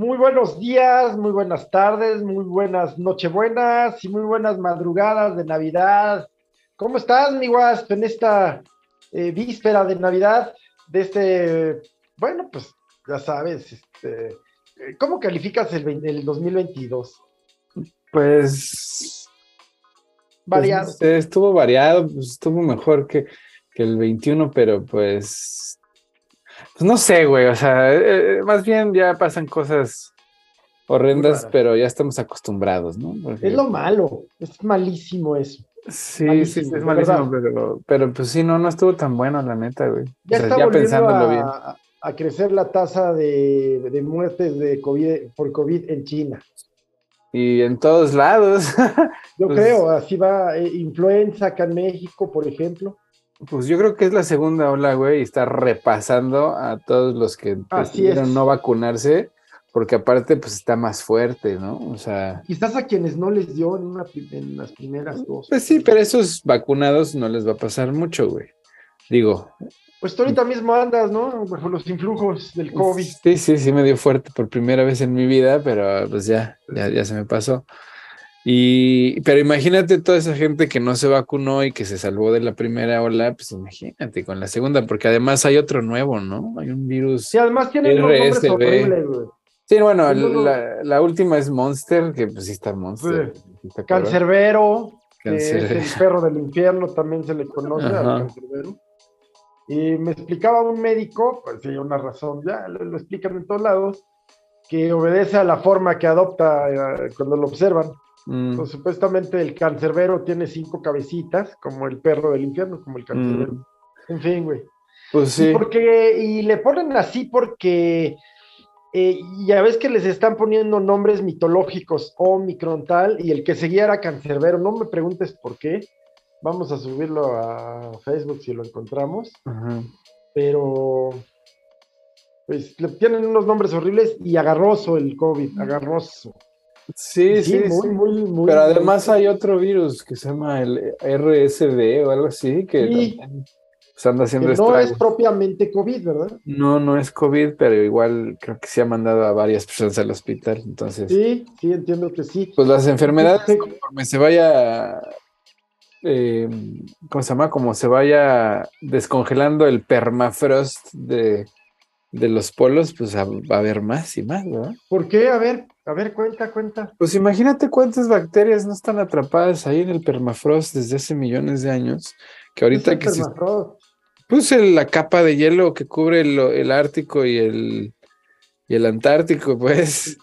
Muy buenos días, muy buenas tardes, muy buenas nochebuenas y muy buenas madrugadas de Navidad. ¿Cómo estás, mi Wasp, en esta eh, víspera de Navidad de este, bueno, pues ya sabes, este, ¿cómo calificas el 2022? Pues. Variado. pues, este, estuvo variado, pues, estuvo mejor que, que el 21, pero pues. Pues no sé, güey. O sea, eh, eh, más bien ya pasan cosas horrendas, pero ya estamos acostumbrados, ¿no? Porque- Es lo malo, es malísimo eso. Sí, malísimo, sí, es malísimo, pero, pero pues sí, no, no estuvo tan bueno, la neta, güey. Ya O sea, está ya pensándolo bien. a, a crecer la tasa de, de muertes de COVID, por COVID en China. Y en todos lados. Yo Pues- creo, así va, eh, influenza acá en México, por ejemplo. Pues yo creo que es la segunda ola, güey, y está repasando a todos los que decidieron no vacunarse, porque aparte, pues está más fuerte, ¿no? O sea, Quizás a quienes no les dio en, una en las primeras dos. pues sí, pero esos vacunados no les va a pasar mucho, güey. Digo, Pues tú ahorita mismo andas, ¿no? Bajo los influjos del COVID. sí, sí, sí me dio fuerte por primera vez en mi vida, pero pues ya, ya, ya se me pasó. Y, pero imagínate toda esa gente que no se vacunó y que se salvó de la primera ola, pues imagínate con la segunda, porque además hay otro nuevo, ¿no? Hay un virus. Sí, además unos nombres RSV. horribles, güey. Sí, bueno, No, no. la, la última es Monster, que pues sí está Monster. sí está cabrón. Cancerbero, que Cancerbero. es el perro del infierno, también se le conoce al cancerbero. Y me explicaba un médico, pues sí, una razón, ya lo, lo explican en todos lados, que obedece a la forma que adopta eh, cuando lo observan. Mm, Pues, supuestamente el cancerbero tiene cinco cabecitas, como el perro del infierno, como el cancerbero. mm, En fin, güey. pues Y sí. porque, y le ponen así porque eh, ya ves que les están poniendo nombres mitológicos, Omicron tal, y el que seguía era Cancerbero. No me preguntes por qué. Vamos a subirlo a Facebook si lo encontramos. Ajá. Pero pues le tienen unos nombres horribles y agarroso el COVID, agarroso. Sí, sí, muy, sí. muy, muy. Pero además hay otro virus que se llama el RSV o algo así, que Sí. también, pues, anda que haciendo no es propiamente COVID, ¿verdad? No, no es COVID, pero igual creo que se ha mandado a varias personas al hospital. Entonces, Sí, sí, entiendo que sí. pues las enfermedades, Sí. conforme se vaya, eh, ¿cómo se llama? Como se vaya descongelando el permafrost de, de los polos, pues a- va a haber más y más, ¿verdad? ¿Por qué? A ver, a ver, cuenta, cuenta. Pues imagínate cuántas bacterias no están atrapadas ahí en el permafrost desde hace millones de años, que ahorita Es el que se permafrost. puse la capa de hielo que cubre el, el Ártico y el, y el Antártico, pues.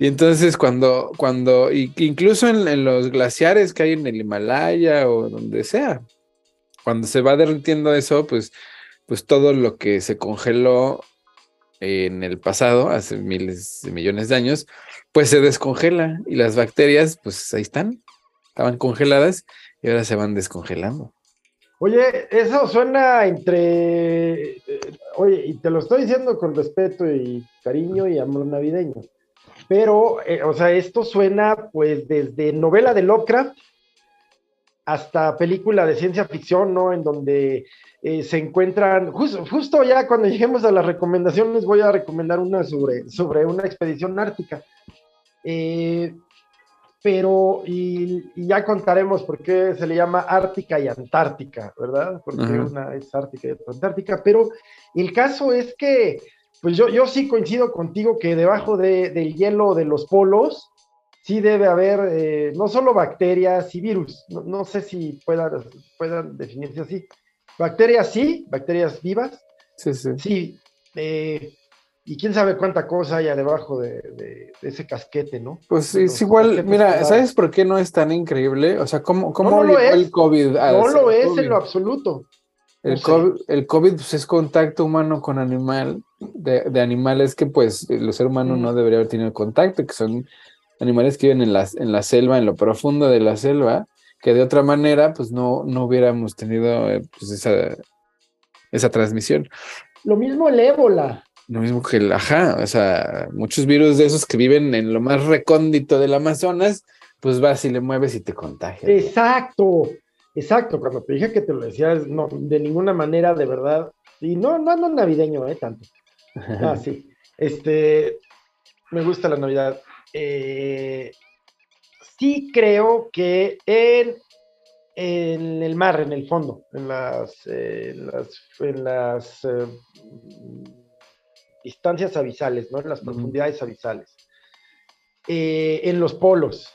Y entonces cuando, cuando, y- incluso en, en los glaciares que hay en el Himalaya o donde sea, cuando se va derritiendo eso, pues, pues todo lo que se congeló en el pasado, hace miles de millones de años, pues se descongela y las bacterias, pues ahí están, estaban congeladas y ahora se van descongelando. Oye, eso suena entre. oye, y te lo estoy diciendo con respeto y cariño y amor navideño. Pero, eh, o sea, esto suena pues desde novela de Lovecraft hasta película de ciencia ficción, ¿no? En donde eh, se encuentran. jus- justo ya cuando lleguemos a las recomendaciones, voy a recomendar una sobre, sobre una expedición ártica. Eh, pero, y, y ya contaremos por qué se le llama Ártica y Antártica, ¿verdad? Porque una es Ártica y otra Antártica, pero el caso es que, pues yo, yo sí coincido contigo que debajo de- del hielo de los polos, sí debe haber eh, no solo bacterias y virus, no, no sé si puedan, puedan definirse así. Bacterias sí, bacterias vivas, Sí, sí. sí, eh, y quién sabe cuánta cosa haya debajo de, de- de ese casquete, ¿no? Pues De es los igual, mira. ¿sabes por qué no es tan increíble? O sea, ¿cómo, cómo no llegó es. el COVID a No lo es COVID? en lo absoluto. El, No sé. COVID, el COVID, pues, es contacto humano con animal, de, de animales que pues el ser humano no debería haber tenido contacto, que son animales que viven en la, en la selva, en lo profundo de la selva, que de otra manera pues no, no hubiéramos tenido eh, pues, esa, esa transmisión. Lo mismo el ébola. Lo mismo que el, ajá, o sea, muchos virus de esos que viven en lo más recóndito del Amazonas, pues vas y le mueves y te contagias. Exacto, exacto. Cuando te dije que te lo decías, no, de ninguna manera, de verdad. Y no, no ando navideño, eh, tanto. Ah, sí. Este, me gusta la Navidad. Eh, sí creo que en, en, el mar, en el fondo, en las, en las, en las eh, distancias abisales, ¿no? En las profundidades abisales. Eh, en los polos.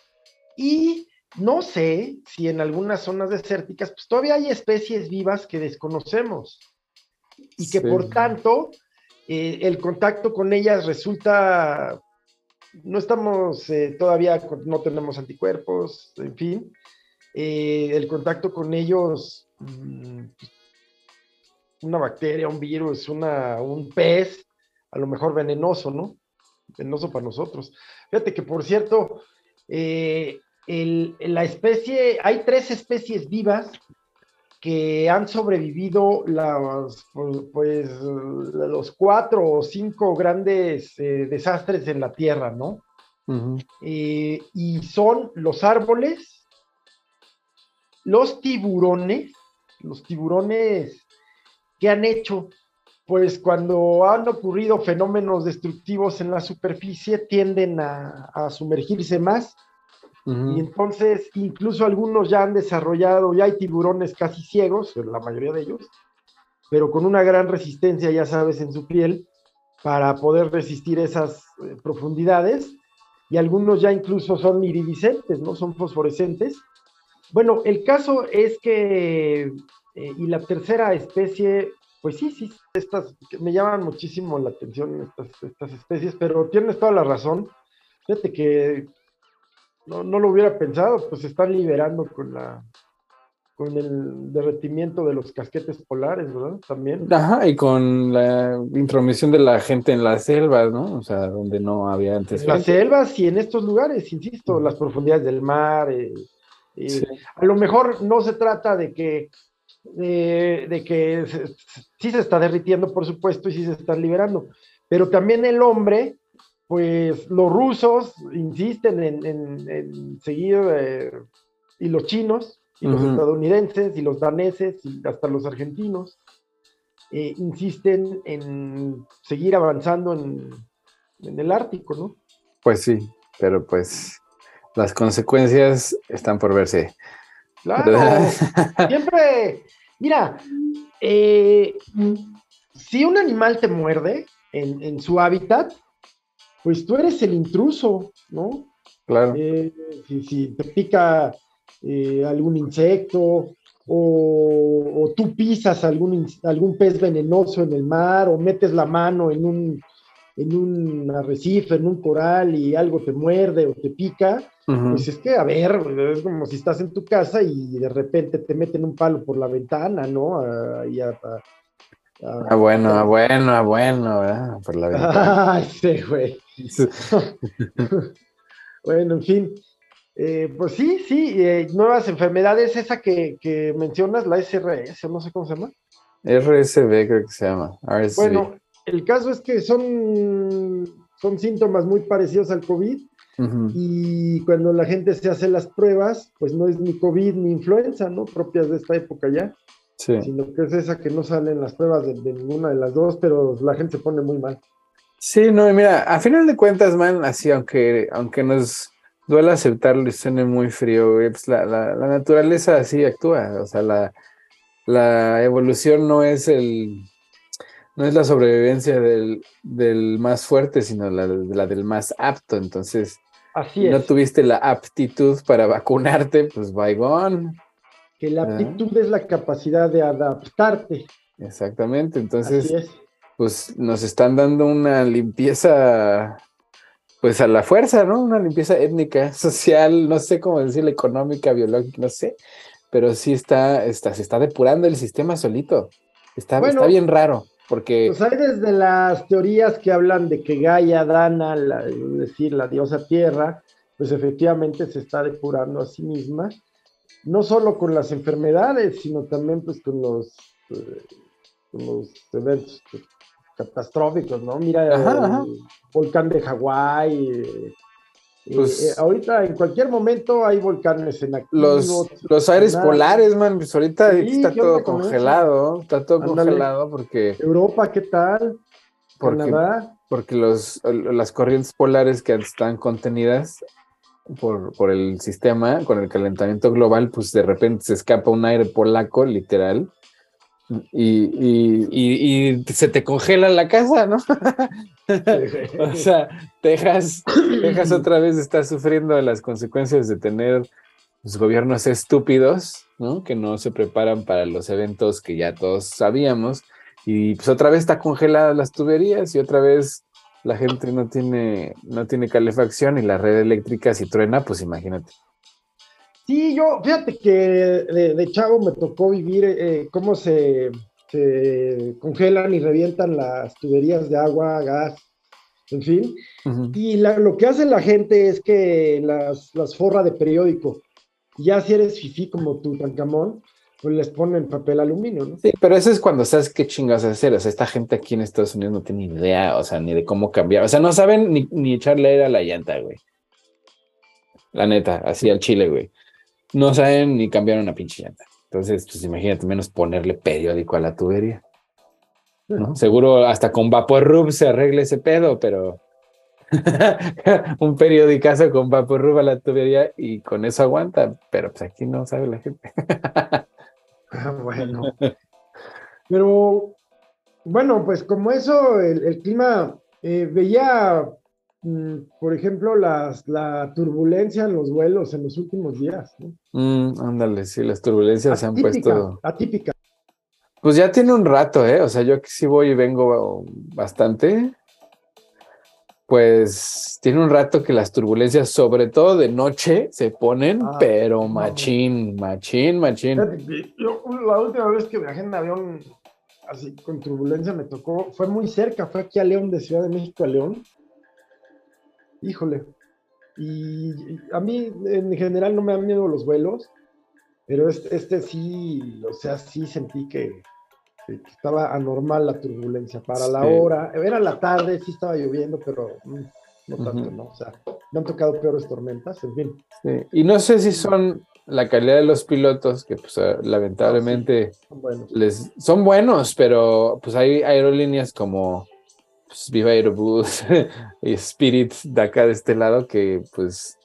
Y no sé si en algunas zonas desérticas, pues todavía hay especies vivas que desconocemos y que por tanto eh, el contacto con ellas resulta, no estamos eh, todavía, no tenemos anticuerpos, en fin, el contacto con ellos, mm, una bacteria, un virus, una, un pez, a lo mejor venenoso, ¿no? Venenoso para nosotros. Fíjate que, por cierto, eh, la especie, hay tres especies vivas que han sobrevivido las, pues, los cuatro o cinco grandes eh, desastres en la Tierra, ¿no? Eh, y son los árboles, los tiburones, los tiburones que han hecho pues cuando han ocurrido fenómenos destructivos en la superficie tienden a, sumergirse más y entonces incluso algunos ya han desarrollado, ya hay tiburones casi ciegos, la mayoría de ellos, pero con una gran resistencia, ya sabes, en su piel para poder resistir esas eh, profundidades y algunos ya incluso son iridiscentes, ¿no? Son fosforescentes. Bueno, el caso es que, eh, y la tercera especie pues sí, sí, estas me llaman muchísimo la atención estas, especies, pero tienes toda la razón. Fíjate que no, lo hubiera pensado, pues se están liberando con la con el derretimiento de los casquetes polares, ¿verdad? También. Ajá, y con la intromisión de la gente en las selvas, ¿no? O sea, donde no había antes. En las selvas y en estos lugares, insisto, las profundidades del mar. Eh, eh, a lo mejor no se trata de que de, que sí se está derritiendo, por supuesto, y sí se están liberando. Pero también el hombre, pues los rusos insisten en, seguir, eh, y los chinos, y los estadounidenses, y los daneses, y hasta los argentinos, eh, insisten en seguir avanzando en, en el Ártico, ¿no? Pues sí, pero pues las consecuencias están por verse. Claro, siempre, mira, eh, si un animal te muerde en, su hábitat, pues tú eres el intruso, ¿no? Claro. Eh, si, te pica eh, algún insecto o, tú pisas algún, algún pez venenoso en el mar o metes la mano en un, en un arrecife, en un coral y algo te muerde o te pica, pues es que, a ver, es como si estás en tu casa y de repente te meten un palo por la ventana, ¿no? Ahí a, ah, bueno, ah, bueno, ah, bueno, ¿verdad? Por la ventana. Ay, sí, güey. bueno, en fin. Eh, pues sí, sí, eh, nuevas enfermedades, esa que, que, mencionas, la SRS, no sé cómo se llama. RSV creo que se llama. Bueno, el caso es que son, son síntomas muy parecidos al COVID y cuando la gente se hace las pruebas, pues no es ni COVID ni influenza, ¿no? Propias de esta época ya. Sino que es esa que no salen las pruebas de, ninguna de las dos, pero la gente se pone muy mal. Sí, no, mira, a final de cuentas, man, así, aunque, aunque nos duele aceptarlo y suene muy frío, pues la, la, naturaleza así actúa. O sea, la, la evolución no es el, no es la sobrevivencia del, del más fuerte, sino la, la, del más apto. Entonces, Así es. no tuviste la aptitud para vacunarte, pues vaigón. Que la aptitud es la capacidad de adaptarte. Exactamente, entonces, pues nos están dando una limpieza, pues a la fuerza, ¿no? Una limpieza étnica, social, no sé cómo decirlo, económica, biológica, no sé, pero sí está, está se está depurando el sistema solito. Está, está bien raro. Porque... Pues hay desde las teorías que hablan de que Gaia, Dana, es decir, la diosa tierra, pues efectivamente se está depurando a sí misma, no solo con las enfermedades, sino también pues con los, eh, los eventos catastróficos, ¿no? Mira el volcán de Hawái, pues, eh, ahorita en cualquier momento hay volcanes en activo. Los, los aires polares, man, pues ahorita está todo congelado, está todo congelado porque... Europa, ¿qué tal? Porque, porque los, las corrientes polares que están contenidas por, por, el sistema, con el calentamiento global, pues de repente se escapa un aire polaco, literal, y, y, se te congela la casa, ¿no? o sea, Texas, Texas otra vez está sufriendo las consecuencias de tener pues, gobiernos estúpidos, ¿no? Que no se preparan para los eventos que ya todos sabíamos. Y pues otra vez está congeladas las tuberías y otra vez la gente no tiene, no tiene calefacción y la red eléctrica si truena, pues imagínate. Sí, yo, fíjate que de, chavo me tocó vivir eh, cómo se, congelan y revientan las tuberías de agua, gas, en fin. Y lo que hace la gente es que las, las forra de periódico. Ya si eres fifí como tu tancamón, pues les ponen papel aluminio, ¿no? Sí, pero eso es cuando sabes qué chingas hacer. O sea, esta gente aquí en Estados Unidos no tiene ni idea, o sea, ni de cómo cambiar. O sea, no saben ni, ni echarle aire a la llanta, güey. La neta, así al chile, güey no saben ni cambiar una pinche llanta. Entonces, pues imagínate menos ponerle periódico a la tubería. ¿no? Seguro hasta con Vaporrub se arregle ese pedo, pero un periodicazo con Vaporrub a la tubería y con eso aguanta, pero pues aquí no sabe la gente. Ah, bueno. Pero bueno, pues como eso, el, clima, eh, veía por ejemplo, las, la turbulencia en los vuelos en los últimos días. Mm, ándale, sí, las turbulencias se han puesto. Atípica. Pues ya tiene un rato, ¿eh? O sea, yo que sí voy y vengo bastante. Pues tiene un rato que las turbulencias, sobre todo de noche, se ponen, ah, pero machín, machín, machín. la última vez que viajé en avión así con turbulencia me tocó, fue muy cerca, fue aquí a León, de Ciudad de México a León híjole. Y a mí en general no me han miedo los vuelos, pero este, este sí, o sea, sí sentí que, estaba anormal la turbulencia. Para la hora, era la tarde, sí estaba lloviendo, pero mm, no tanto, ¿no? O sea, me han tocado peores tormentas, en fin. Y no sé si son la calidad de los pilotos, que pues ah, lamentablemente son, buenos. Les, son buenos, pero pues hay aerolíneas como pues, Viva Aerobús y Spirit de acá de este lado que pues,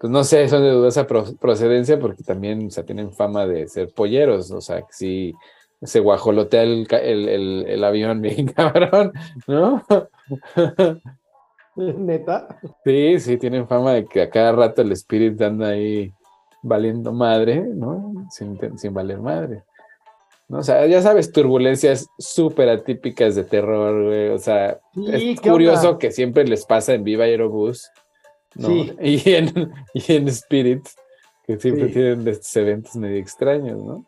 pues no sé, son de dudosa procedencia porque también, o sea, tienen fama de ser polleros, o sea, que sí se guajolotea el, el, el, avión bien cabrón, ¿no? ¿Neta? Sí, sí, tienen fama de que a cada rato el Spirit anda ahí valiendo madre, ¿no? Sin, sin valer madre. ¿No? O sea, ya sabes, turbulencias súper atípicas de terror, güey. O sea, es curioso que siempre les pasa en Viva Aerobús, ¿no? Y, en, y en Spirit, que siempre tienen estos eventos medio extraños, ¿no?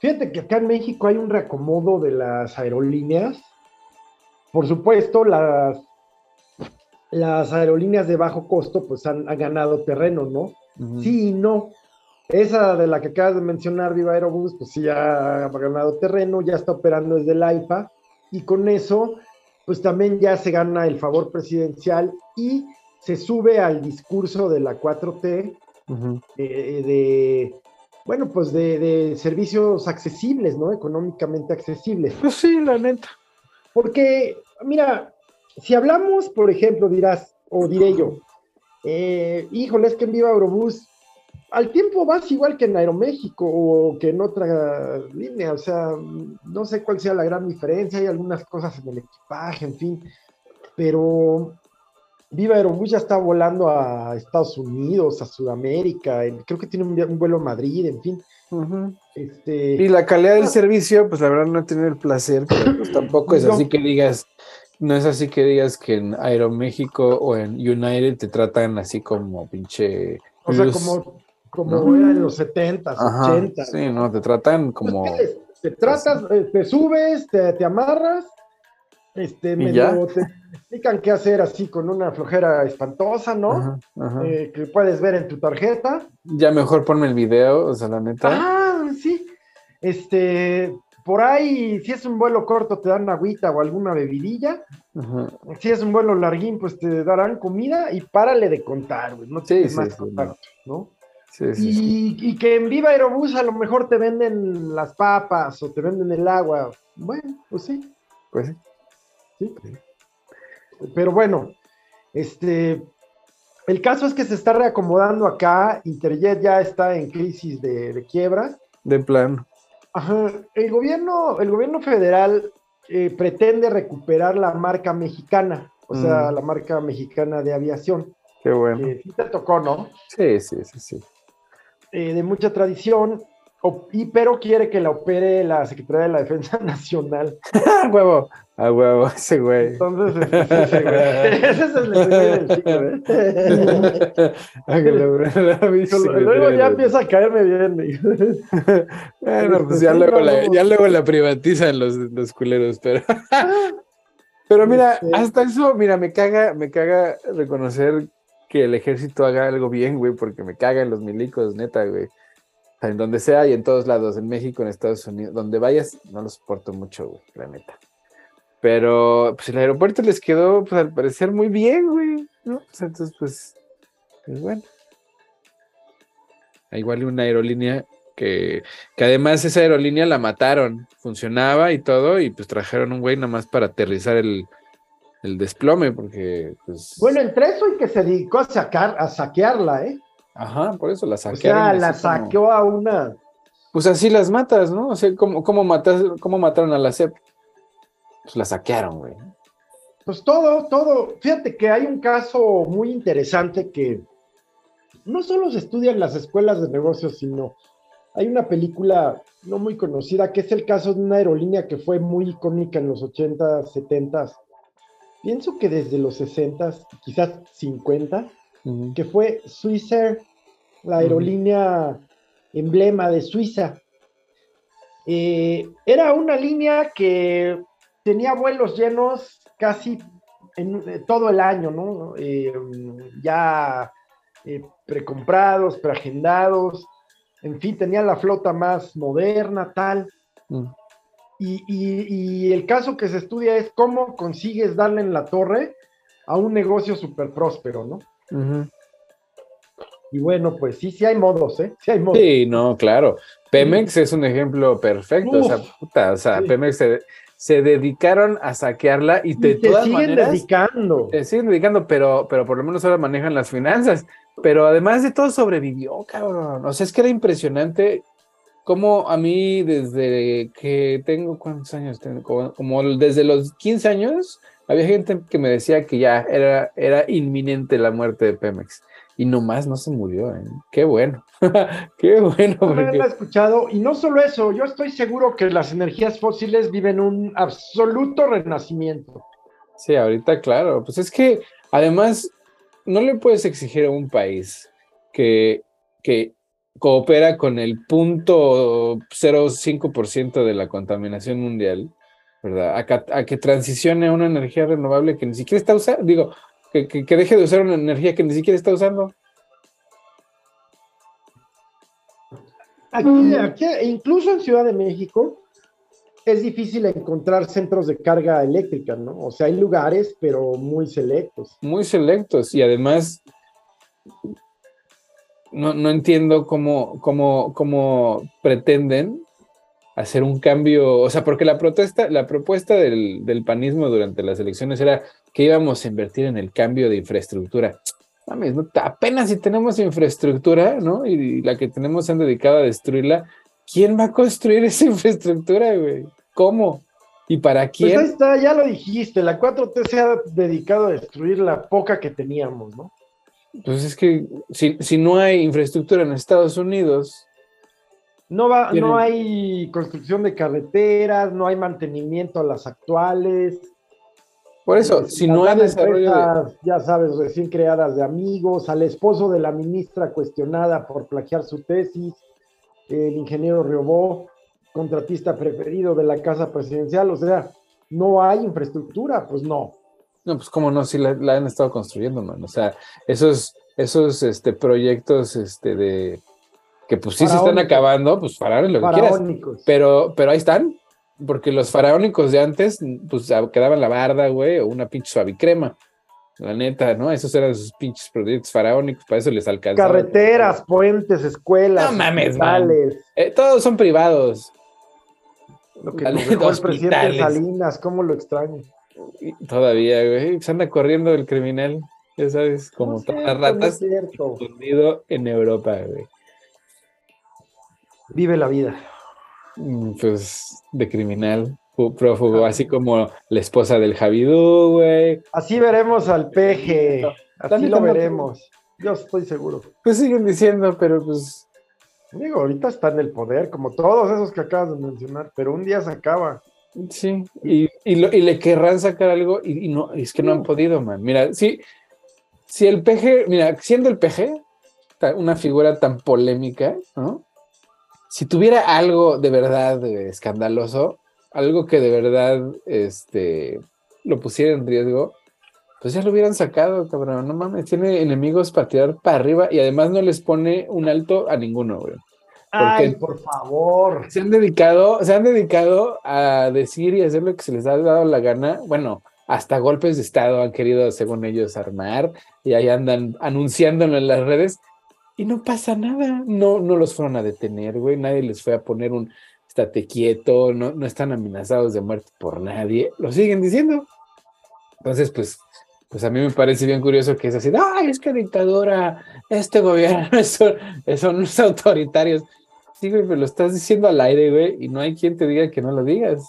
Fíjate que acá en México hay un reacomodo de las aerolíneas. Por supuesto, las, las aerolíneas de bajo costo pues han, ganado terreno, ¿no? Sí y no. Esa de la que acabas de mencionar, Viva Aerobús, pues sí ya ha ganado terreno, ya está operando desde el AIFA y con eso, pues también ya se gana el favor presidencial y se sube al discurso de la 4T eh, de, bueno, pues de, servicios accesibles, ¿no? Económicamente accesibles. Pues sí, la neta. Porque, mira, si hablamos, por ejemplo, dirás, o diré yo, eh, híjole, es que en Viva Aerobús al tiempo vas igual que en Aeroméxico o que en otra línea, o sea, no sé cuál sea la gran diferencia, hay algunas cosas en el equipaje, en fin, pero Viva Aerobús ya está volando a Estados Unidos, a Sudamérica, creo que tiene un, vuelo a Madrid, en fin. este, y la calidad del servicio, pues la verdad no he tenido el placer, pero pues tampoco es así que digas, no es así que digas que en Aeroméxico o en United te tratan así como pinche... O sea, como como era en los 70, 80. Sí, no, te tratan como. te tratas, eh, te subes, te, amarras, este, medio te explican qué hacer así con una flojera espantosa, ¿no? Eh, que puedes ver en tu tarjeta. Ya mejor ponme el video, o sea, la neta. Ah, sí. Este, por ahí, si es un vuelo corto, te dan agüita o alguna bebidilla. Si es un vuelo larguín, pues te darán comida y párale de contar, güey. No tienes más contacto, ¿no? Y, que en Viva Aerobús a lo mejor te venden las papas o te venden el agua. Bueno, pues sí. Pues sí. pero bueno, este, el caso es que se está reacomodando acá, Interjet ya está en crisis de, quiebra. De plano. Ajá, el gobierno, el gobierno federal eh, pretende recuperar la marca mexicana, o sea, mm. la marca mexicana de aviación. Qué bueno. sí te tocó, ¿no? Sí, sí, sí, sí. Eh, de mucha tradición, y, pero quiere que la opere la Secretaría de la Defensa Nacional. a huevo, a huevo, ese güey. Entonces, ese, güey. ese es el del chico, ¿eh? luego ya empieza a caerme bien. bueno, pues ya luego, la, ya luego la privatizan los, los culeros, pero... Pero mira, este hasta eso, mira, me caga, me caga reconocer que el ejército haga algo bien, güey, porque me cagan los milicos, neta, güey en donde sea y en todos lados, en México, en Estados Unidos, donde vayas, no lo soporto mucho, güey, la neta. Pero pues el aeropuerto les quedó, pues al parecer, muy bien, güey, ¿no? entonces, pues, pues bueno. Igual una aerolínea que, que además esa aerolínea la mataron, funcionaba y todo, y pues trajeron un güey nada más para aterrizar el, el desplome, porque pues... Bueno, entre eso y que se dedicó a sacar, a saquearla, ¿eh? Ajá, por eso la saquearon. O sea, la saqueó a una. Pues así las matas, ¿no? O sea, ¿cómo, cómo, matas, cómo mataron a la CEP? Pues la saquearon, güey. Pues todo, todo. Fíjate que hay un caso muy interesante que no solo se estudia en las escuelas de negocios, sino hay una película no muy conocida que es el caso de una aerolínea que fue muy icónica en los 80, 70. Pienso que desde los 60, quizás 50, que fue Swissair la aerolínea emblema de Suiza. Eh, era una línea que tenía vuelos llenos casi en, eh, todo el año, ¿no? Eh, ya precomprados, preagendados, en fin, tenía la flota más moderna, tal. Mm. Y, el caso que se estudia es cómo consigues darle en la torre a un negocio súper próspero, ¿no? Y bueno, pues sí, sí hay modos, ¿eh? Sí hay modos. Sí, no, claro. Pemex es un ejemplo perfecto. o sea, puta, o sea, Pemex se, dedicaron a saquearla y de y siguen dedicando. Se siguen dedicando, pero, pero por lo menos ahora manejan las finanzas. Pero además de todo sobrevivió, cabrón. O sea, es que era impresionante cómo a mí desde que tengo, ¿cuántos años tengo? Como, como desde los 15 años, había gente que me decía que ya era, era inminente la muerte de Pemex y nomás no se murió. ¿eh? Qué bueno, qué bueno. No he escuchado, y no solo eso, yo estoy seguro que las energías fósiles viven un absoluto renacimiento. Sí, ahorita claro, pues es que además no le puedes exigir a un país que, que coopera con el punto 0,5% de la contaminación mundial, ¿verdad? A, a, que transicione a una energía renovable que ni siquiera está usando, digo, que, deje de usar una energía que ni siquiera está usando. Aquí, incluso en Ciudad de México, es difícil encontrar centros de carga eléctrica, ¿no? O sea, hay lugares, pero muy selectos. Muy selectos y además no, no entiendo cómo, cómo, cómo pretenden hacer un cambio, o sea, porque la protesta, la propuesta del, del, panismo durante las elecciones era que íbamos a invertir en el cambio de infraestructura. Mames, ¿no? apenas si tenemos infraestructura, ¿no? Y, la que tenemos se han dedicado a destruirla, ¿quién va a construir esa infraestructura, güey? ¿Cómo? ¿Y para pues quién? Pues ahí está, ya lo dijiste, la 4T se ha dedicado a destruir la poca que teníamos, ¿no? Pues es que si, si no hay infraestructura en Estados Unidos, no, va, no hay construcción de carreteras, no hay mantenimiento a las actuales. Por eso, si no hay desarrollo. Ya sabes, recién creadas de amigos, al esposo de la ministra cuestionada por plagiar su tesis, el ingeniero Riobó, contratista preferido de la casa presidencial, o sea, no hay infraestructura, pues no. No, pues cómo no, si la, han estado construyendo, man. O sea, esos, esos este, proyectos este, de que pues sí se están acabando, pues faraónicos, lo que quieras. Pero, pero ahí están, porque los faraónicos de antes, pues quedaban la barda, güey, o una pinche suavicrema. La neta, ¿no? Esos eran sus pinches proyectos faraónicos, para eso les alcanzaba. Carreteras, puentes, escuelas. No mames, eh, todos son privados. Lo que el presidente Salinas, ¿cómo lo extraño? Todavía, güey. Se anda corriendo el criminal. Ya sabes, como todas las ratas. escondido en Europa, güey. Vive la vida. Mm, pues de criminal, prófugo, así como la esposa del Javidú, güey. Así veremos al peje. Así lo veremos. Yo estoy seguro. Pues siguen diciendo, pero pues. Digo, ahorita está en el poder, como todos esos que acabas de mencionar, pero un día se acaba. Sí, y, le querrán sacar algo y, no, es que no han podido, man. Mira, sí, si el PG, mira, siendo el PG una figura tan polémica, ¿no? Si tuviera algo de verdad escandaloso, algo que de verdad este, lo pusiera en riesgo, pues ya lo hubieran sacado, cabrón. No mames, tiene enemigos para tirar para arriba y además no les pone un alto a ninguno, güey. Ay, por favor. Se han dedicado, se han dedicado a decir y hacer lo que se les ha dado la gana. Bueno, hasta golpes de Estado han querido, según ellos, armar y ahí andan anunciándolo en las redes y no pasa nada. No, no los fueron a detener, güey. Nadie les fue a poner un estate quieto, no, no están amenazados de muerte por nadie. Lo siguen diciendo. Entonces, pues, pues a mí me parece bien curioso que es así, ay, es que dictadura, este gobierno son, son unos autoritarios. Sí, güey, pero lo estás diciendo al aire, güey, y no hay quien te diga que no lo digas.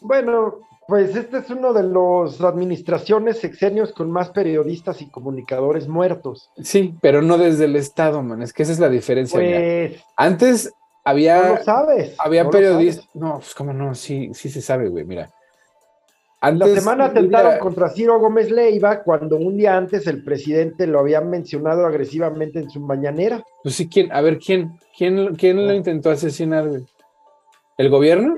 Bueno, pues este es uno de los administraciones sexenios con más periodistas y comunicadores muertos. Sí, pero no desde el Estado, man. Es que esa es la diferencia. Pues, Antes había. No lo sabes. Había periodistas. No, pues cómo no, sí, sí se sabe, güey. Mira. Antes, la semana atentaron contra Ciro Gómez Leiva cuando un día antes el presidente lo había mencionado agresivamente en su mañanera. Pues sí, ¿quién? A ver, ¿quién? ¿Quién, quién lo ah. intentó asesinar? ¿El gobierno?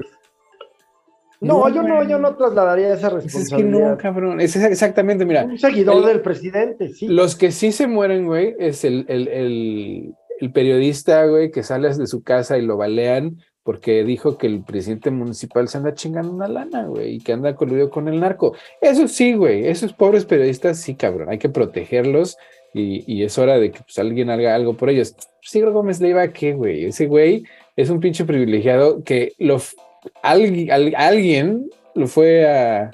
No, yo no, yo no trasladaría esa responsabilidad. Es que no, cabrón. Es exactamente, mira. Un seguidor del presidente, sí. Los que sí se mueren, güey, es el, el, el, periodista, güey, que sale de su casa y lo balean porque dijo que el presidente municipal se anda chingando una lana, güey, y que anda coludido con el narco. Eso sí, güey, esos pobres periodistas, sí, cabrón, hay que protegerlos y, y es hora de que pues, alguien haga algo por ellos. Sigro Gómez le iba a qué, güey, ese güey es un pinche privilegiado que lo alguien, lo fue a,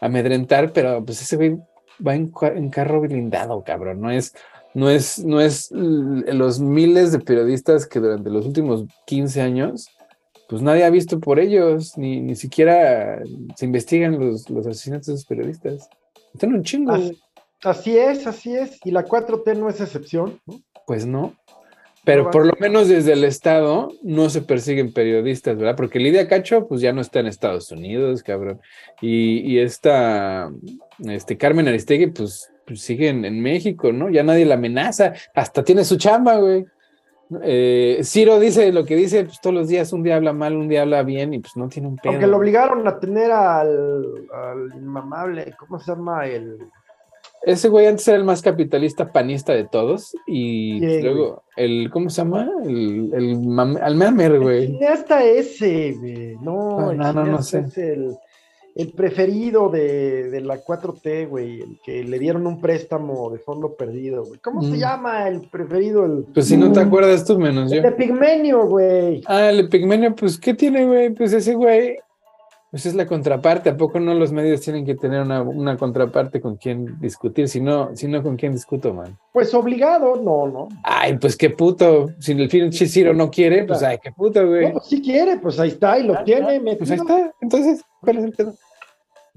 amedrentar, pero pues ese güey va en, carro blindado, cabrón. No es, no es, no es los miles de periodistas que durante los últimos 15 años, pues nadie ha visto por ellos, ni, ni siquiera se investigan los, los asesinatos de esos periodistas. Están un chingo. Así, así, es, así es. Y la 4T no es excepción. Pues no. Pero por lo menos desde el Estado no se persiguen periodistas, ¿verdad? Porque Lidia Cacho, pues ya no está en Estados Unidos, cabrón. Y, y esta, este Carmen Aristegui, pues, pues sigue en, México, ¿no? Ya nadie la amenaza, hasta tiene su chamba, güey. Eh, Ciro dice lo que dice pues, todos los días, un día habla mal, un día habla bien y pues no tiene un pedo. Aunque lo obligaron a tener al, al inmamable, ¿cómo se llama? El ese güey antes era el más capitalista panista de todos. Y luego, el, ¿cómo se llama? El, el Almemer, güey. El cineasta ese, güey. No, ah, no, no, sé. Es el, el preferido de, de, la 4T, güey. El que le dieron un préstamo de fondo perdido, güey. ¿Cómo se mm. llama el preferido? El... Pues si no te acuerdas tú, menos yo. El Pigmenio, güey. Ah, el Pigmenio, pues, ¿qué tiene, güey? Pues ese güey pues es la contraparte, ¿a poco no los medios tienen que tener una, contraparte con quien discutir? Si no, si no, ¿con quién discuto, man? Pues obligado, no, no. Ay, pues qué puto. Si el fin Chisiro no quiere, pues ay, qué puto, güey. No, pues sí quiere, pues ahí está, y lo ah, tiene. Pues ahí está. Entonces, ¿cuál es el pedo?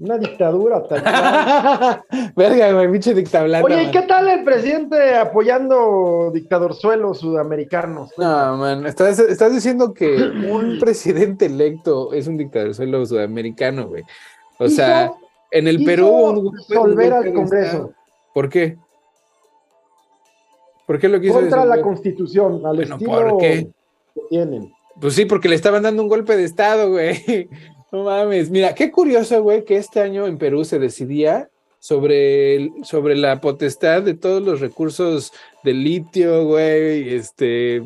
Una dictadura tal Verga, güey, pinche dictadura. Oye, ¿y qué tal el presidente apoyando dictadorzuelos sudamericanos? No, man, estás, estás diciendo que un presidente electo es un dictadorzuelo sudamericano, güey. O sea, en el Perú. Volver al Congreso. ¿Por qué? ¿Por qué lo quiso Contra la Constitución, al estilo ¿por qué? que tienen. Pues sí, porque le estaban dando un golpe de Estado, güey. No mames. Mira, qué curioso, güey, que este año en Perú se decidía sobre, sobre la potestad de todos los recursos de litio, güey, este,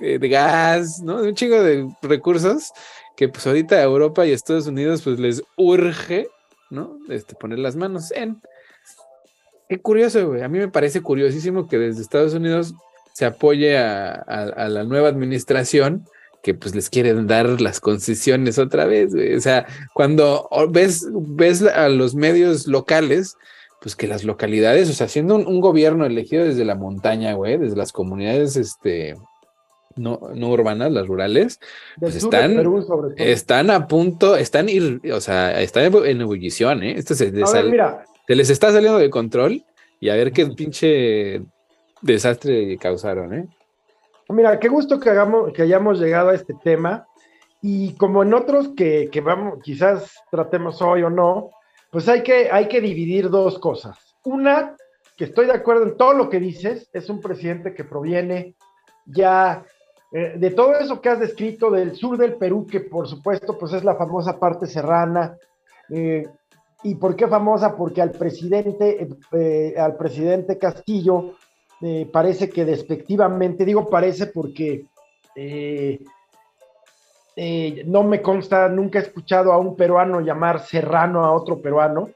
eh, de gas, ¿no? Un chingo de recursos que pues ahorita Europa y Estados Unidos pues les urge, ¿no? Este, poner las manos en. Qué curioso, güey. A mí me parece curiosísimo que desde Estados Unidos se apoye a la nueva administración que pues les quieren dar las concesiones otra vez, güey. O sea, cuando ves, ves a los medios locales, pues que las localidades, o sea, siendo un, gobierno elegido desde la montaña, güey, desde las comunidades, este, no, no urbanas, las rurales, pues están, están a punto, están, ir, o sea, están en ebullición, ¿eh? Esto se, mira. se les está saliendo de control y a ver qué pinche desastre causaron, ¿eh? Mira, qué gusto que, hagamos, que hayamos llegado a este tema y como en otros que, que vamos, quizás tratemos hoy o no, pues hay que, hay que dividir dos cosas. Una, que estoy de acuerdo en todo lo que dices, es un presidente que proviene ya eh, de todo eso que has descrito del sur del Perú, que por supuesto pues es la famosa parte serrana. Eh, ¿Y por qué famosa? Porque al presidente, eh, al presidente Castillo parece que despectivamente, digo parece porque no me consta, nunca he escuchado a un peruano llamar serrano a otro peruano,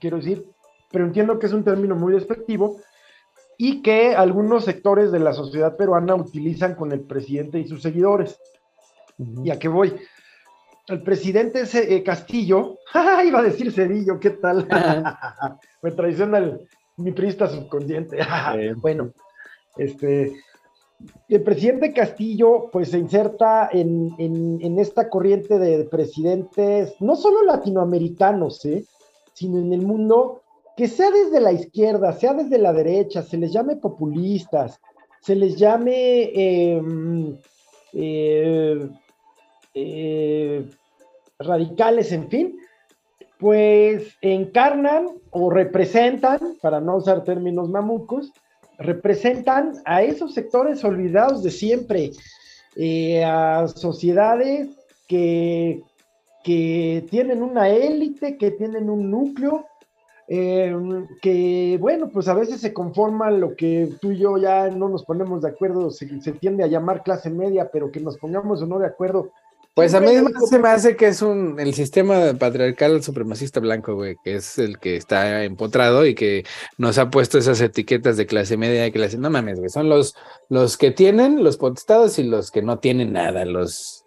quiero decir, pero entiendo que es un término muy despectivo y que algunos sectores de la sociedad peruana utilizan con el presidente y sus seguidores. ¿Y a qué voy? El presidente eh, Castillo, iba a decir Cedillo, ¿qué tal? Me traiciona mi prista subconsciente. bueno, este, el presidente Castillo pues se inserta en, en, esta corriente de presidentes, no solo latinoamericanos, ¿eh? sino en el mundo que sea desde la izquierda, sea desde la derecha, se les llame populistas, se les llame em, eh, eh, radicales, en fin, pues encarnan o representan, para no usar términos mamucos, representan a esos sectores olvidados de siempre, eh, a sociedades que, que tienen una élite, que tienen un núcleo, Em, que bueno, pues a veces se conforma lo que tú y yo ya no nos ponemos de acuerdo, se, tiende a llamar clase media, pero que nos pongamos o no de acuerdo. Pues a mí se me hace que es un el sistema patriarcal supremacista blanco, güey, que es el que está empotrado y que nos ha puesto esas etiquetas de clase media y clase, no mames, güey, son los, los que tienen, los potestados y los que no tienen nada, los,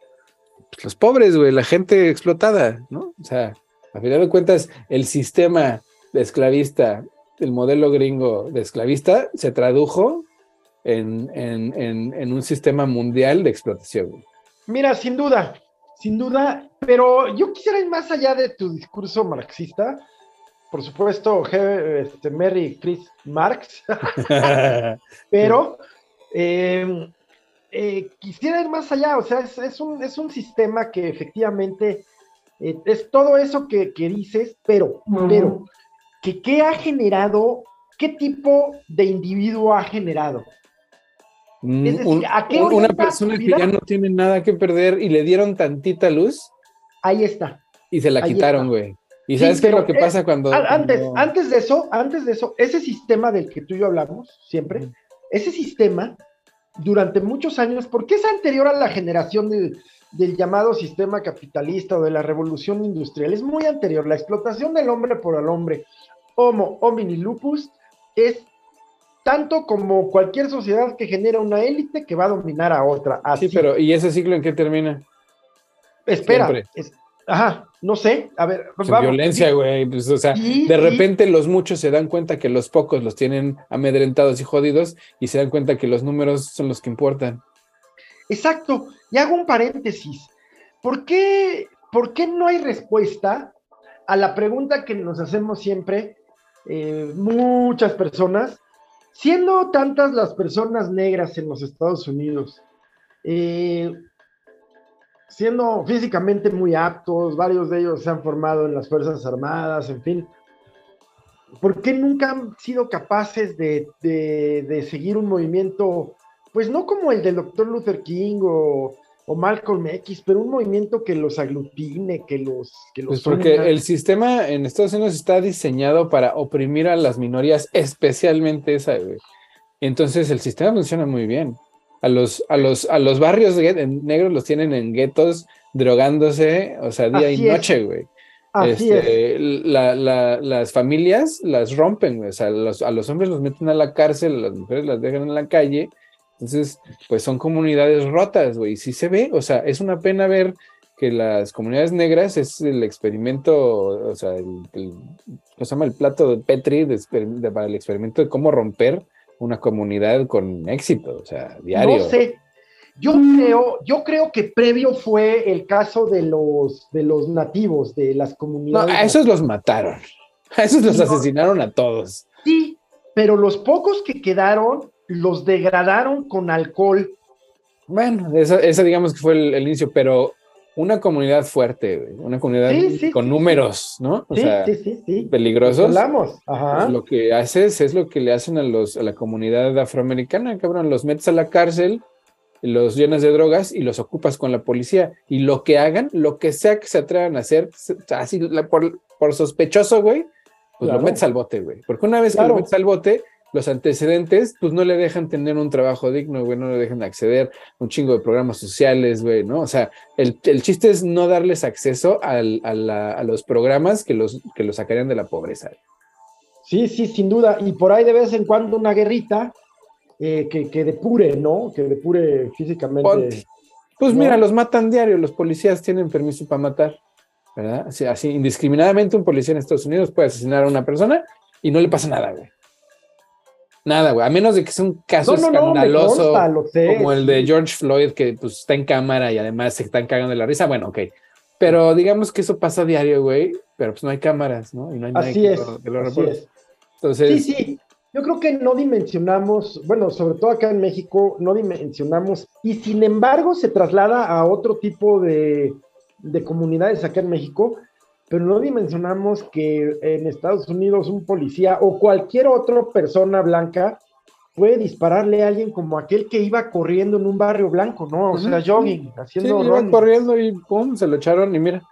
los pobres, güey, la gente explotada, ¿no? O sea, a final de cuentas, el sistema de esclavista, el modelo gringo de esclavista, se tradujo en, un sistema mundial de explotación. Mira, sin duda, sin duda, pero yo quisiera ir más allá de tu discurso marxista. Por supuesto, este, Mary Chris Marx, pero em, eh, quisiera ir más allá, o sea, es, un, es un, sistema que efectivamente eh, es todo eso que, dices, pero, pero que qué ha generado, qué tipo de individuo ha generado. Decir, ¿a qué una persona que ya no tiene nada que perder y le dieron tantita luz. Ahí está. Y se la quitaron, güey. ¿Y sabes qué es lo que pasa cuando, antes, antes de eso, antes de eso, ese sistema del que tú y yo hablamos siempre, ese sistema, durante muchos años, porque es anterior a la generación del, del llamado sistema capitalista o de la revolución industrial, es muy anterior. La explotación del hombre por el hombre, Homo homini lupus es tanto como cualquier sociedad que genera una élite que va a dominar a otra. Sí, pero ¿y ese ciclo en qué termina? Espera, ajá, no sé, a ver. Pues violencia, güey, pues, o sea, de repente los muchos se dan cuenta que los pocos los tienen amedrentados y jodidos y se dan cuenta que los números son los que importan. Exacto, y hago un paréntesis. ¿Por qué, ¿Por qué no hay respuesta a la pregunta que nos hacemos siempre eh, muchas personas, siendo tantas las personas negras en los Estados Unidos, eh, siendo físicamente muy aptos, varios de ellos se han formado en las Fuerzas Armadas, en fin, ¿por qué nunca han sido capaces de, de seguir un movimiento, pues no como el del doctor Luther King o o Malcolm X, pero un movimiento que los aglutine, que los... Que los pues porque el sistema en Estados Unidos está diseñado para oprimir a las minorías, especialmente esa, güey. Entonces el sistema funciona muy bien. A los, a los, a los barrios negros los tienen en guetos drogándose, o sea, día y noche, güey. Este, las familias las rompen, güey. O sea, a los hombres los meten a la cárcel, a las mujeres las dejan en la calle Entonces, pues son comunidades rotas, güey. Sí se ve, o sea, es una pena ver que las comunidades negras es el experimento, o sea, el, ¿cómo se llama? El plato de Petri para el experimento de cómo romper una comunidad con éxito, o sea, diario. No sé. Yo creo, yo creo que previo fue el caso de los, de los nativos, de las comunidades. No, a esos los mataron. A esos los asesinaron a todos. Sí, pero los pocos que quedaron los degradaron con alcohol. Bueno, esa, digamos que fue el, inicio, pero una comunidad fuerte, una comunidad con números, ¿no? O sea, peligrosos. Hablamos. Ajá. Pues lo que haces es lo que le hacen a, los, a la comunidad afroamericana, cabrón. Los metes a la cárcel, los llenas de drogas y los ocupas con la policía. Y lo que hagan, lo que sea que se atrevan a hacer, así por, por sospechoso, güey, pues lo metes al bote, güey. Porque una vez que lo metes al bote, los antecedentes, pues no le dejan tener un trabajo digno, güey, no le dejan acceder a un chingo de programas sociales, güey, ¿no? O sea, el, chiste es no darles acceso a, los programas que los, que los sacarían de la pobreza. Sí, sí, sin duda. Y por ahí de vez en cuando una guerrita eh, que, que, depure, ¿no? Que depure físicamente. Pues mira, los matan diario, los policías tienen permiso para matar, ¿verdad? Así, así, indiscriminadamente un policía en Estados Unidos puede asesinar a una persona y no le pasa nada, güey. Nada, güey. A menos de que sea un caso escandaloso como el de George Floyd, que pues está en cámara y además se están cagando de la risa. Bueno, ok. Pero digamos que eso pasa a diario, güey. Pero pues no hay cámaras, ¿no? Y no hay así es. así es. Entonces. Sí, sí. Yo creo que no dimensionamos, bueno, sobre todo acá en México, no dimensionamos, y sin embargo se traslada a otro tipo de, de comunidades acá en México, pero no dimensionamos que en Estados Unidos un policía o cualquier otra persona blanca puede dispararle a alguien como aquel que iba corriendo en un barrio blanco, ¿no? O sea, jogging, haciendo. Sí, iba corriendo y pum, se lo echaron y mira.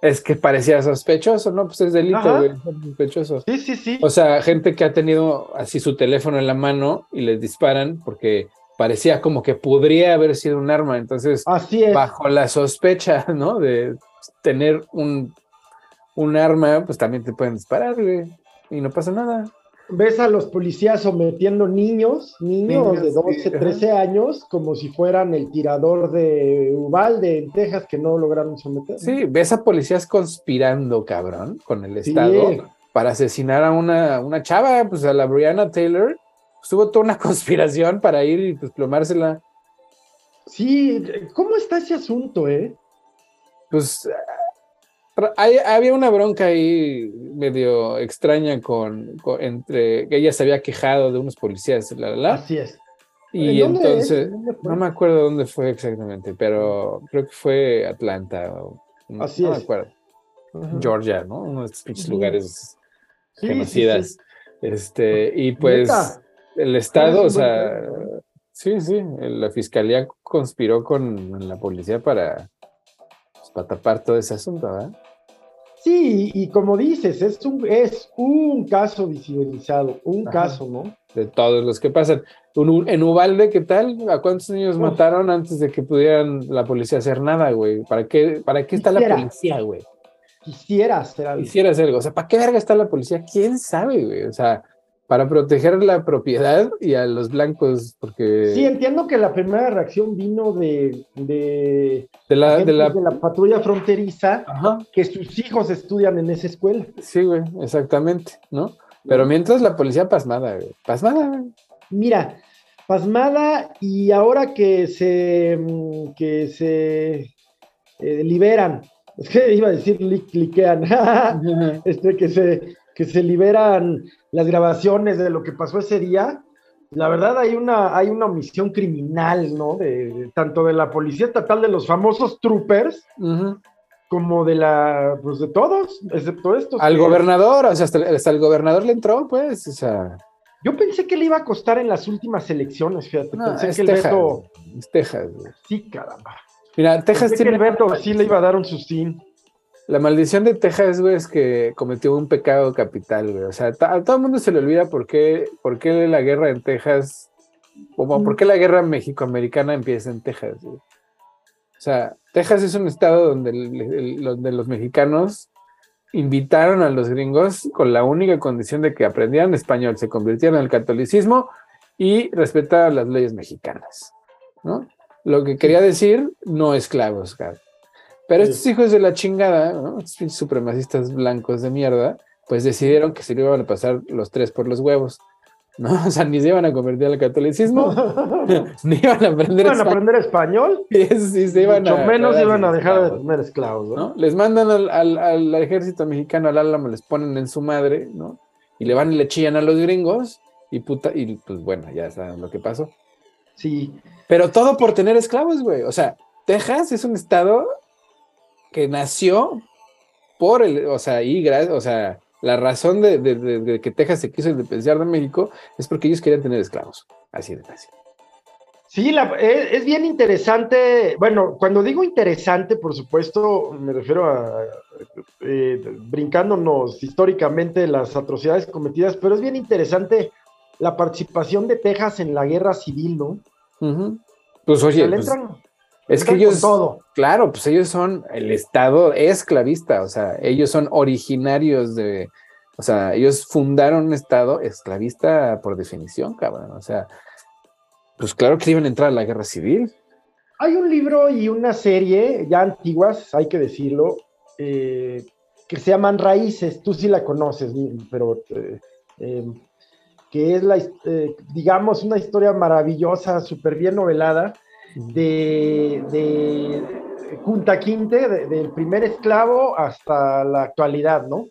Es que parecía sospechoso, ¿no? Pues es delito, güey, sospechoso. Sí, sí, sí. O sea, gente que ha tenido así su teléfono en la mano y les disparan porque parecía como que podría haber sido un arma. Entonces, así es. bajo la sospecha, ¿no? De tener un, un arma, pues también te pueden disparar, güey, y no pasa nada. Ves a los policías sometiendo niños, niños, de 12, 13 años, como si fueran el tirador de Uvalde en Texas que no lograron someter. Sí, ves a policías conspirando, cabrón, con el Estado para asesinar a una, una chava, pues a la Brianna Taylor. Pues, hubo toda una conspiración para ir y pues plomársela. Sí, ¿cómo está ese asunto, eh? Pues había una bronca ahí medio extraña con, entre que ella se había quejado de unos policías, la, la, Así es. Y entonces, no me acuerdo dónde fue exactamente, pero creo que fue Atlanta. Así no es. me acuerdo. Georgia, ¿no? Uno de estos lugares genocidas. Este, y pues el Estado, o sea, sí, sí, la fiscalía conspiró con la policía para para tapar todo ese asunto, ¿verdad? Sí, y como dices, es un, es un caso visibilizado, un caso, ¿no? De todos los que pasan. En Ubalde, ¿qué tal? ¿A cuántos niños mataron antes de que pudieran la policía hacer nada, güey? ¿Para qué, para qué está la policía, güey? Quisiera hacer algo. Quisiera hacer algo. O sea, ¿para qué verga está la policía? ¿Quién sabe, güey? O sea, para proteger la propiedad y a los blancos, porque... Sí, entiendo que la primera reacción vino de, de, la, de, la... patrulla fronteriza, que sus hijos estudian en esa escuela. Sí, güey, exactamente, ¿no? Pero mientras la policía pasmada, güey, pasmada, güey. Mira, pasmada y ahora que se, que se eh, liberan, es que iba a decir cliquean, este, que se que se liberan las grabaciones de lo que pasó ese día, la verdad hay una, hay una omisión criminal, ¿no? De, tanto de la Policía Estatal de los famosos troopers, como de la, pues de todos, excepto estos. Al gobernador, o sea, hasta, el gobernador le entró, pues, o sea. Yo pensé que le iba a costar en las últimas elecciones, fíjate. pensé que el veto. Es Texas, Sí, caramba. Mira, Texas tiene. Que el veto sí le iba a dar un sustín. La maldición de Texas, güey, es que cometió un pecado capital, güey. O sea, a todo el mundo se le olvida por qué, por qué la guerra en Texas, o por qué la guerra mexicoamericana empieza en Texas, güey. O sea, Texas es un estado donde, los mexicanos invitaron a los gringos con la única condición de que aprendieran español, se convirtieran al catolicismo y respeta las leyes mexicanas, ¿no? Lo que quería decir, no esclavos, Gab. Pero estos hijos de la chingada, ¿no? Estos supremacistas blancos de mierda, pues decidieron que se le iban a pasar los tres por los huevos. ¿no? O sea, ni se iban a convertir al catolicismo, ni iban a aprender ¿Iban a aprender español? sí, se iban Mucho menos iban a dejar de tener esclavos, ¿no? Les mandan al, al, al, ejército mexicano, al álamo, les ponen en su madre, ¿no? Y le van y le chillan a los gringos, y puta, y pues bueno, ya saben lo que pasó. Sí. Pero todo por tener esclavos, güey. O sea, Texas es un estado que nació por el, o sea, y o sea, la razón de, que Texas se quiso independizar de México es porque ellos querían tener esclavos. Así de fácil. Sí, es, bien interesante. Bueno, cuando digo interesante, por supuesto, me refiero a eh, brincándonos históricamente las atrocidades cometidas, pero es bien interesante la participación de Texas en la guerra civil, ¿no? Pues oye, pues, es que ellos, todo. claro, pues ellos son el Estado esclavista, o sea, ellos son originarios de, o sea, ellos fundaron un Estado esclavista por definición, cabrón, o sea, pues claro que iban a entrar a la guerra civil. Hay un libro y una serie ya antiguas, hay que decirlo, eh, que se llaman Raíces, tú sí la conoces, pero eh, em, que es la, eh, digamos, una historia maravillosa, súper bien novelada de, de Junta Quinte, del primer esclavo hasta la actualidad, ¿no?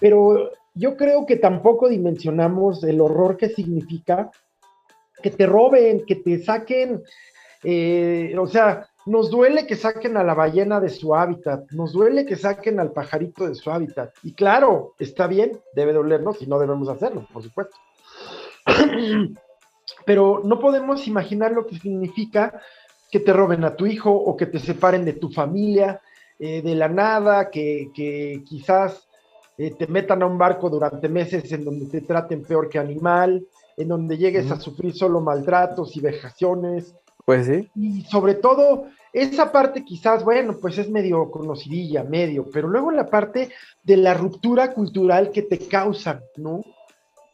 Pero yo creo que tampoco dimensionamos el horror que significa que te roben, que te saquen, eh, o sea, nos duele que saquen a la ballena de su hábitat, nos duele que saquen al pajarito de su hábitat. Y claro, está bien, debe dolernos y no debemos hacerlo, por supuesto. pero no podemos imaginar lo que significa que te roben a tu hijo o que te separen de tu familia eh, de la nada, que, quizás eh, te metan a un barco durante meses en donde te traten peor que animal, en donde llegues a sufrir solo maltratos y vejaciones. Pues sí. Y sobre todo, esa parte quizás, bueno, pues es medio conocidilla, medio, pero luego la parte de la ruptura cultural que te causan, ¿no?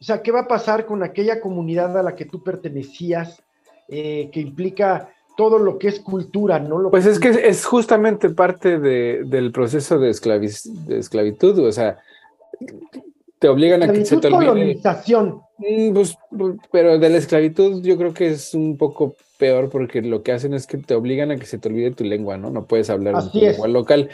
O sea, ¿qué va a pasar con aquella comunidad a la que tú pertenecías, eh, que implica todo lo que es cultura, ¿no? pues es que es justamente parte del proceso de, de, esclavitud, o sea, te obligan a que se te olvide. colonización. Mm, pues, pero de la esclavitud yo creo que es un poco peor porque lo que hacen es que te obligan a que se te olvide tu lengua, ¿no? No puedes hablar en tu lengua local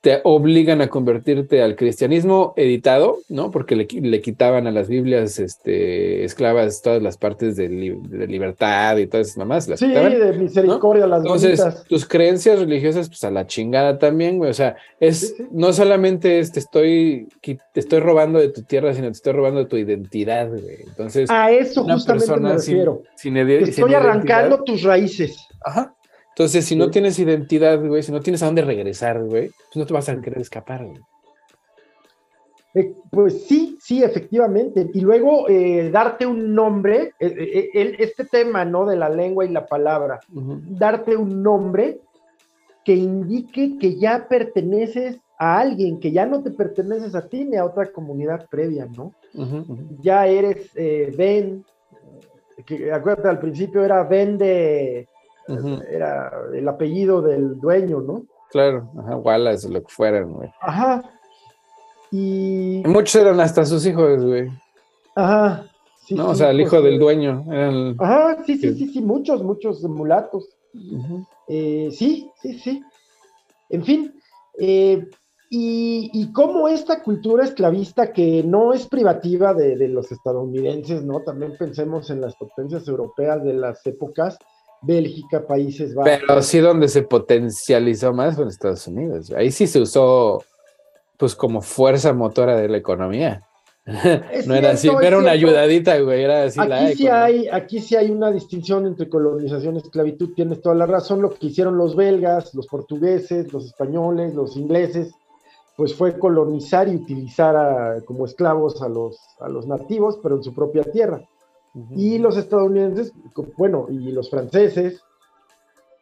te obligan a convertirte al cristianismo editado, ¿no? Porque le, quitaban a las Biblias este, esclavas todas las partes de, libertad y todas esas mamás. sí, de misericordia, las Entonces, tus creencias religiosas, pues a la chingada también, güey. O sea, es no solamente te estoy, te estoy robando de tu tierra, sino te estoy robando de tu identidad, güey. Entonces, a eso justamente me refiero. te estoy arrancando tus raíces. Ajá. Entonces, si no tienes identidad, güey, si no tienes a dónde regresar, güey, pues no te vas a querer escapar, güey. Eh, pues sí, sí, efectivamente. Y luego eh, darte un nombre, eh, este tema, ¿no? De la lengua y la palabra, darte un nombre que indique que ya perteneces a alguien, que ya no te perteneces a ti ni a otra comunidad previa, ¿no? Ya eres Ben, que acuérdate, al principio era Ben de era el apellido del dueño, ¿no? Claro, ajá, Wallace, lo que fueran, güey. Ajá. Y... Muchos eran hasta sus hijos, güey. Ajá. Sí, no, o sea, el hijo pues, del dueño. Ajá, sí, sí, sí, sí, muchos, muchos mulatos. Eh, sí, sí, sí. En fin, eh, y, y cómo esta cultura esclavista que no es privativa de, de, los estadounidenses, ¿no? También pensemos en las potencias europeas de las épocas, Bélgica, Países Bajos. Pero sí donde se potencializó más fue en Estados Unidos. Ahí sí se usó pues como fuerza motora de la economía. no era así, era una ayudadita, güey, era así aquí sí hay, Aquí sí hay una distinción entre colonización y esclavitud, tienes toda la razón, lo que hicieron los belgas, los portugueses, los españoles, los ingleses, pues fue colonizar y utilizar como esclavos a los, a los nativos, pero en su propia tierra. Y los estadounidenses, bueno, y los franceses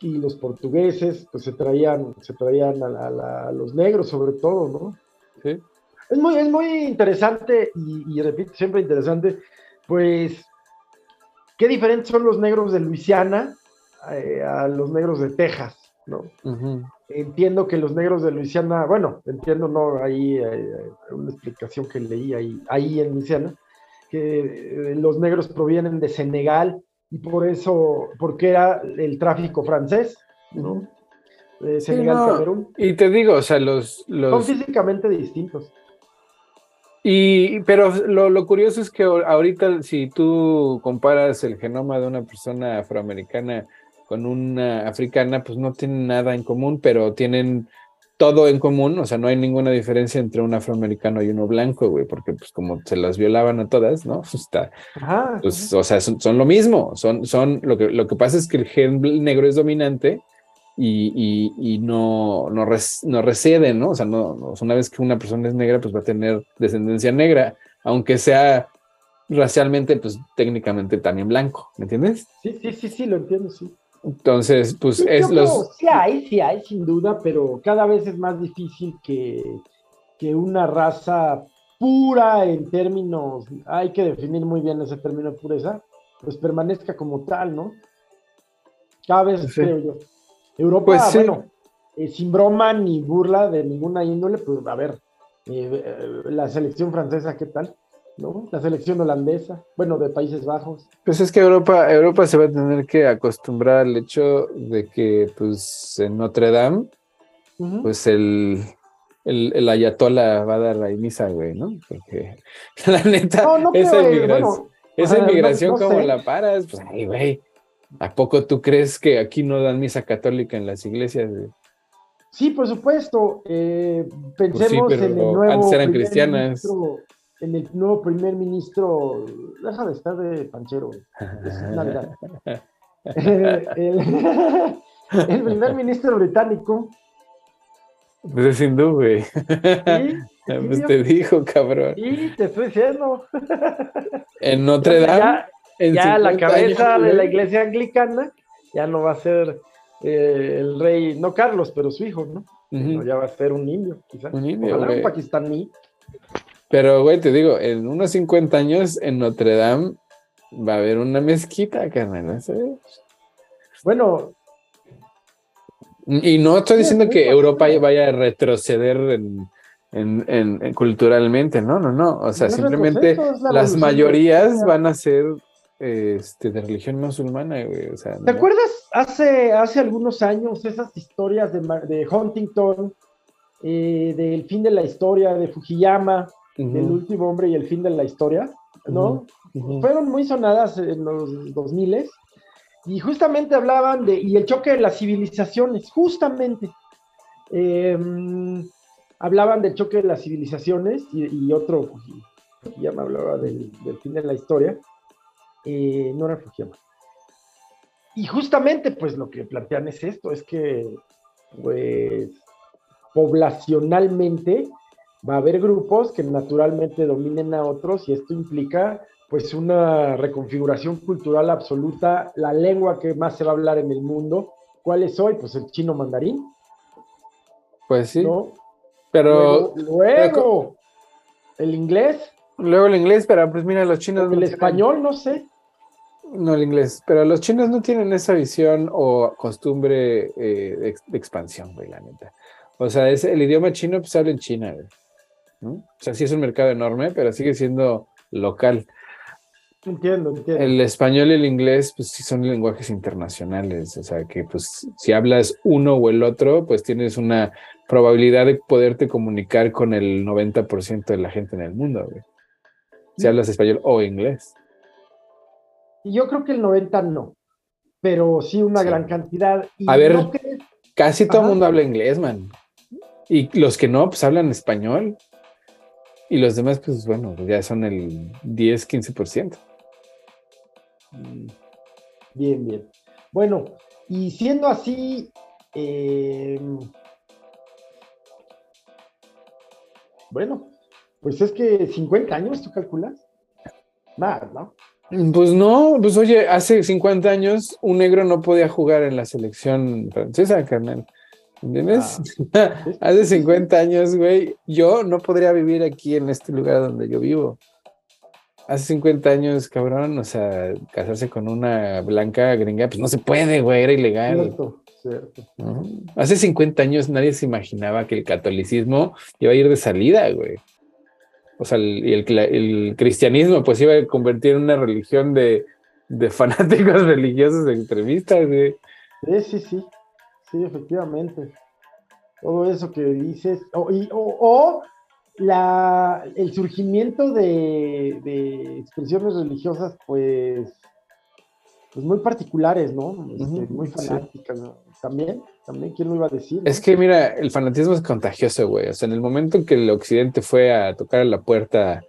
y los portugueses, pues se traían, se traían a, los negros sobre todo, ¿no? Sí. Es muy, es muy interesante y, repito, siempre interesante, pues qué diferentes son los negros de Luisiana eh, a los negros de Texas, ¿no? Entiendo que los negros de Luisiana, bueno, entiendo, no, ahí hay una explicación que leí ahí, ahí en Luisiana, que los negros provienen de Senegal y por eso, porque era el tráfico francés, ¿no? Senegal, Camerún. Y te digo, o sea, los, Son físicamente distintos. Y, pero lo, lo, curioso es que ahorita, si tú comparas el genoma de una persona afroamericana con una africana, pues no tienen nada en común, pero tienen todo en común, o sea, no hay ninguna diferencia entre un afroamericano y uno blanco, güey, porque pues como se las violaban a todas, ¿no? Pues, está, pues, o sea, son, lo mismo, son, son, lo que, lo que pasa es que el gen negro es dominante y, y, no, no, no recede, ¿no? O sea, no, una vez que una persona es negra, pues va a tener descendencia negra, aunque sea racialmente, pues técnicamente también blanco, ¿me entiendes? Sí, sí, sí, sí, lo entiendo, sí. Entonces, pues es los... sí hay, sí hay, sin duda, pero cada vez es más difícil que, que una raza pura en términos, hay que definir muy bien ese término de pureza, pues permanezca como tal, ¿no? Cada vez creo yo. Europa, pues bueno, eh, sin broma ni burla de ninguna índole, pues a ver, eh, eh, la selección francesa, ¿qué tal? ¿No? La selección holandesa, bueno, de Países Bajos. Pues es que Europa, Europa se va a tener que acostumbrar al hecho de que, pues, en Notre Dame, pues el, el, el ayatola va a dar la misa, güey, ¿no? Porque la neta, esa inmigración, esa inmigración como la paras, pues, ay, güey, ¿a poco tú crees que aquí no dan misa católica en las iglesias? Sí, por supuesto. Eh, pues pensemos en el nuevo antes eran cristianas en el nuevo primer ministro, deja de estar de panchero, es Navidad. el, el, primer ministro británico. Pues es hindú, güey. Pues te dijo, cabrón. Sí, te estoy diciendo. En Notre Dame. Ya, la cabeza de la iglesia anglicana ya no va a ser eh, el rey, no Carlos, pero su hijo, ¿no? Ya va a ser un indio, quizás. Un indio. Ojalá un pakistaní. Pero, güey, te digo, en unos 50 años en Notre Dame va a haber una mezquita, carnal. Bueno. Y no estoy diciendo que Europa vaya a retroceder en, culturalmente, no, no, no. O sea, simplemente las mayorías van a ser este, de religión musulmana, güey. ¿Te acuerdas hace, hace algunos años esas historias de, de Huntington, eh, del fin de la historia, de Fujiyama? El último hombre y el fin de la historia, ¿no? Fueron muy sonadas en los 2000 y justamente hablaban de, y el choque de las civilizaciones, justamente. Em, hablaban del choque de las civilizaciones y, otro, Fujiyama hablaba del, fin de la historia, eh, no era Fujiyama. Y justamente, pues lo que plantean es esto, es que, pues, poblacionalmente va a haber grupos que naturalmente dominen a otros y esto implica pues una reconfiguración cultural absoluta, la lengua que más se va a hablar en el mundo. ¿Cuál es hoy? Pues el chino mandarín. Pues sí. Pero luego, el inglés. Luego el inglés, pero pues mira, los chinos... El español, no sé. No, el inglés. Pero los chinos no tienen esa visión o costumbre eh, de, expansión, güey, la neta. O sea, es, el idioma chino pues habla en China, güey. O sea, sí es un mercado enorme, pero sigue siendo local. Entiendo, entiendo. El español y el inglés, pues sí son lenguajes internacionales. O sea, que pues si hablas uno o el otro, pues tienes una probabilidad de poderte comunicar con el 90% de la gente en el mundo, güey. Si hablas español o inglés. Y yo creo que el 90 no, pero sí una gran cantidad. A ver, casi todo el mundo habla inglés, man. Y los que no, pues hablan español. Y los demás, pues bueno, ya son el 10, 15%. Mm, bien, bien. Bueno, y siendo así, em, bueno, pues es que 50 años, ¿tú calculas? Nada, ¿no? Pues no, pues oye, hace 50 años un negro no podía jugar en la selección francesa, carnal. ¿Entiendes? Ah, Hace 50 años, güey, yo no podría vivir aquí en este lugar donde yo vivo. hace 50 años, cabrón, o sea, casarse con una blanca gringa, pues no se puede, güey, era ilegal. Cierto, cierto. ¿no? Hace 50 años nadie se imaginaba que el catolicismo iba a ir de salida, güey. O sea, el, y el, cla- el cristianismo pues iba a convertir en una religión de, de fanáticos religiosos extremistas, güey. Sí, sí, sí. Sí, efectivamente. Todo eso que dices. O, y- o- o la, el surgimiento de, de expresiones religiosas, pues, pues muy particulares, ¿no? Este, muy sí. fanáticas, ¿no? También, también, ¿quién lo iba a decir? Es no? que mira, el fanatismo es contagioso, güey. O sea, en el momento en que el occidente fue a tocar a la puerta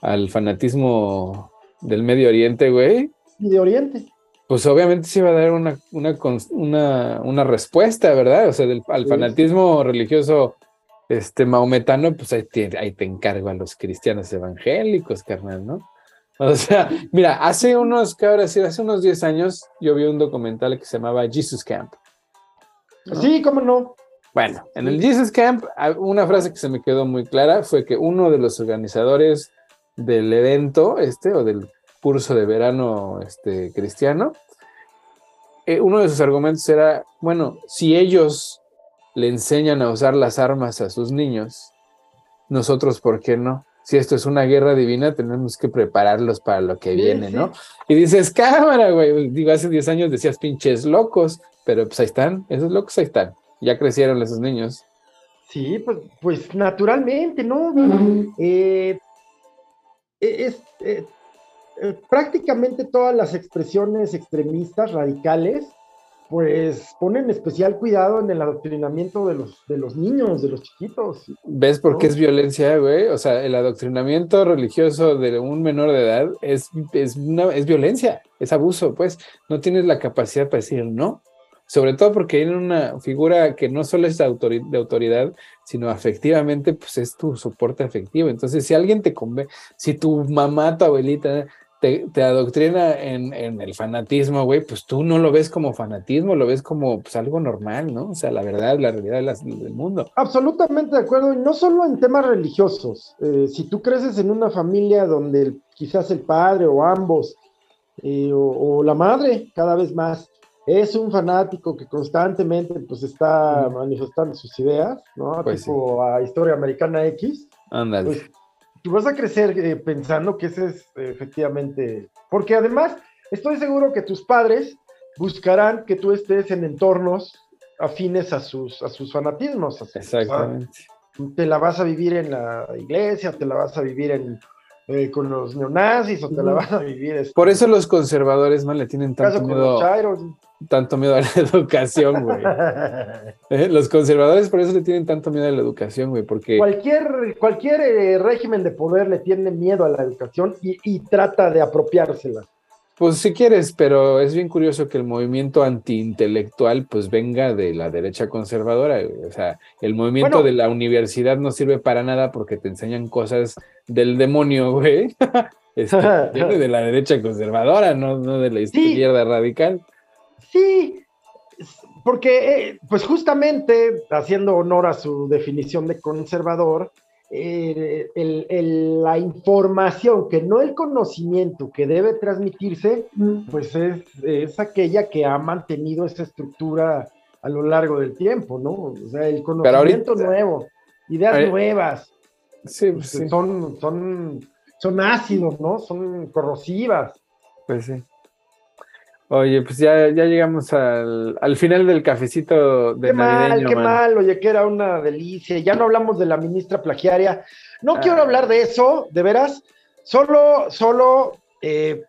al fanatismo del Medio Oriente, güey, Y de Oriente. Pues obviamente se iba a dar una, una, una, una respuesta, ¿verdad? O sea, del, al fanatismo religioso este, maometano, pues ahí te, ahí te encargo a los cristianos evangélicos, carnal, ¿no? O sea, mira, hace unos, ¿qué ahora? Hace unos 10 años yo vi un documental que se llamaba Jesus Camp. ¿no? Sí, cómo no. Bueno, en el Jesus Camp, ah, una frase que se me quedó muy clara fue que uno de los organizadores del evento, este, o del curso de verano este, cristiano, eh, uno de sus argumentos era, bueno, si ellos le enseñan a usar las armas a sus niños, nosotros, ¿por qué no? Si esto es una guerra divina, tenemos que prepararlos para lo que Sí, viene, sí. ¿no? Y dices, cámara, güey. Digo, hace 10 años decías pinches locos, pero pues ahí están, esos locos ahí están. Ya crecieron esos niños. Sí, pues, pues naturalmente, ¿no? Eh, es, eh, eh, prácticamente todas las expresiones extremistas, radicales, pues ponen especial cuidado en el adoctrinamiento de los, de los niños, de los chiquitos. ¿Ves por qué es violencia, güey? O sea, el adoctrinamiento religioso de un menor de edad es, es, una, es violencia, es abuso, pues. No tienes la capacidad para decir no. Sobre todo porque hay una figura que no solo es de, autori- de autoridad, sino afectivamente, pues es tu soporte afectivo. Entonces, si alguien te conve, si tu mamá, tu abuelita te, te adoctrina en, en el fanatismo, güey, pues tú no lo ves como fanatismo, lo ves como pues, algo normal, ¿no? O sea, la verdad, la realidad de las- del mundo. Absolutamente de acuerdo, y no solo en temas religiosos. Eh, si tú creces en una familia donde el- quizás el padre o ambos, eh, o, o la madre cada vez más, es un fanático que constantemente pues está Mm. manifestando sus ideas, ¿no? Pues tipo a Historia Americana X, Ándale. pues tú vas a crecer eh, pensando que ese es eh, efectivamente, porque además estoy seguro que tus padres buscarán que tú estés en entornos afines a sus, a sus fanatismos. a sus- Exactamente. te la vas a vivir en la iglesia, te la vas a vivir en, eh, con los neonazis o te la vas a vivir este, Por eso los conservadores, man, le tienen tanto miedo, tanto miedo a la educación, güey. Eh, Los conservadores por eso le tienen tanto miedo a la educación, güey, porque cualquier cualquier eh, régimen de poder le tiene miedo a la educación y, y trata de apropiársela. Pues si quieres, pero es bien curioso que el movimiento antiintelectual pues venga de la derecha conservadora. O sea, el movimiento Bueno. de la universidad no sirve para nada porque te enseñan cosas del demonio, güey. Este, viene de la derecha conservadora, no, no de la Sí. izquierda radical. Sí, porque eh, pues justamente haciendo honor a su definición de conservador, eh, el- el- la información, que no el conocimiento que debe transmitirse, pues es, es aquella que ha mantenido esa estructura a lo largo del tiempo, ¿no? O sea, el conocimiento ahorita- nuevo, ideas ahorita- nuevas, Sí, pues, sí, son, son, son ácidos, ¿no? Son corrosivas. pues sí. Oye, pues ya, ya llegamos al, al final del cafecito de Qué mal, qué man. mal, oye, que era una delicia. Ya no hablamos de la ministra plagiaria. No Ah. quiero hablar de eso, de veras. Solo, solo, eh,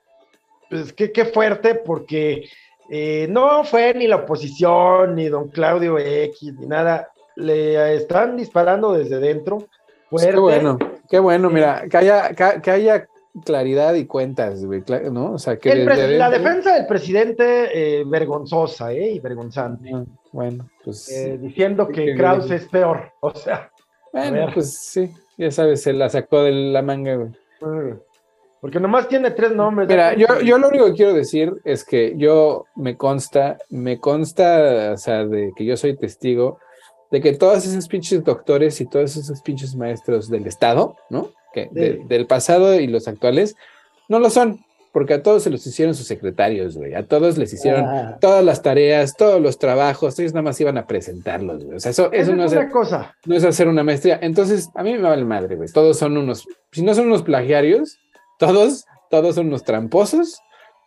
pues qué, qué fuerte, porque eh, no fue ni la oposición, ni don Claudio X, ni nada. Le están disparando desde dentro. Pues qué bueno, qué bueno, mira, que haya, que, que haya claridad y cuentas, güey, ¿no? O sea, que El la defensa del presidente, eh, vergonzosa, ¿eh? Y vergonzante. Ah, Bueno, pues, Eh, diciendo que que- Krause es peor. O sea, bueno, pues sí, ya sabes, se la sacó de la manga, güey. Porque nomás tiene tres nombres. Mira, yo, yo lo único que quiero decir es que yo me consta, me consta, o sea, de que yo soy testigo de que todos esos pinches doctores y todos esos pinches maestros del Estado, ¿no? Que de- Sí. del pasado y los actuales, No lo son, porque a todos se los hicieron sus secretarios, güey. A todos les hicieron Ah. todas las tareas, todos los trabajos, ellos nada más iban a presentarlos, güey. O sea, eso, eso no es cosa. no es hacer una maestría. Entonces, a mí me vale madre, güey. Todos son unos, si no son unos plagiarios, todos, todos son unos tramposos.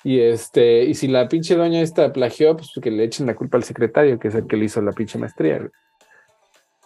Y este, y si la pinche doña esta plagió, pues que le echen la culpa al secretario, que es el que le hizo la pinche maestría. güey.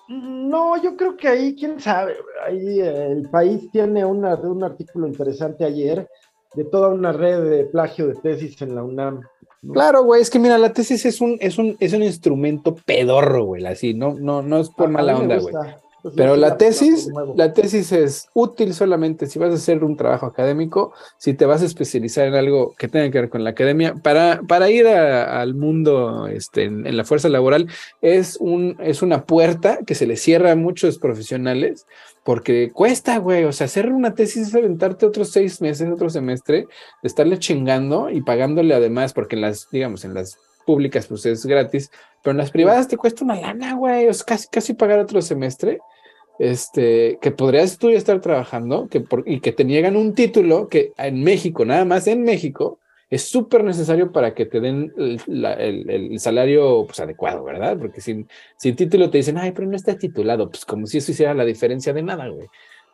No, yo creo que ahí, quién sabe, ahí eh, el país tiene una, un artículo interesante ayer de toda una red de plagio de tesis en la UNAM. ¿no? Claro, güey, es que mira, la tesis es un, es un, es un instrumento pedorro, güey, así, no, no, no es por mala onda, güey. Pues Pero la tesis, la tesis es útil solamente si vas a hacer un trabajo académico, si te vas a especializar en algo que tenga que ver con la academia, para, para ir a- al mundo este, en, en la fuerza laboral, es, un, es una puerta que se le cierra a muchos profesionales porque cuesta, güey, o sea, hacer una tesis es aventarte otros seis meses, otro semestre, de estarle chingando y pagándole además, porque en las, digamos, en las públicas pues es gratis, pero en las privadas te cuesta una lana, güey, sea, casi, casi pagar otro semestre este, que podrías tú ya estar trabajando que por- y que te niegan un título que en México, nada más en México, es súper necesario para que te den el, la- el- el salario pues, adecuado, ¿verdad? Porque sin, sin título te dicen, ay, pero no está titulado, pues como si eso hiciera la diferencia de nada, güey.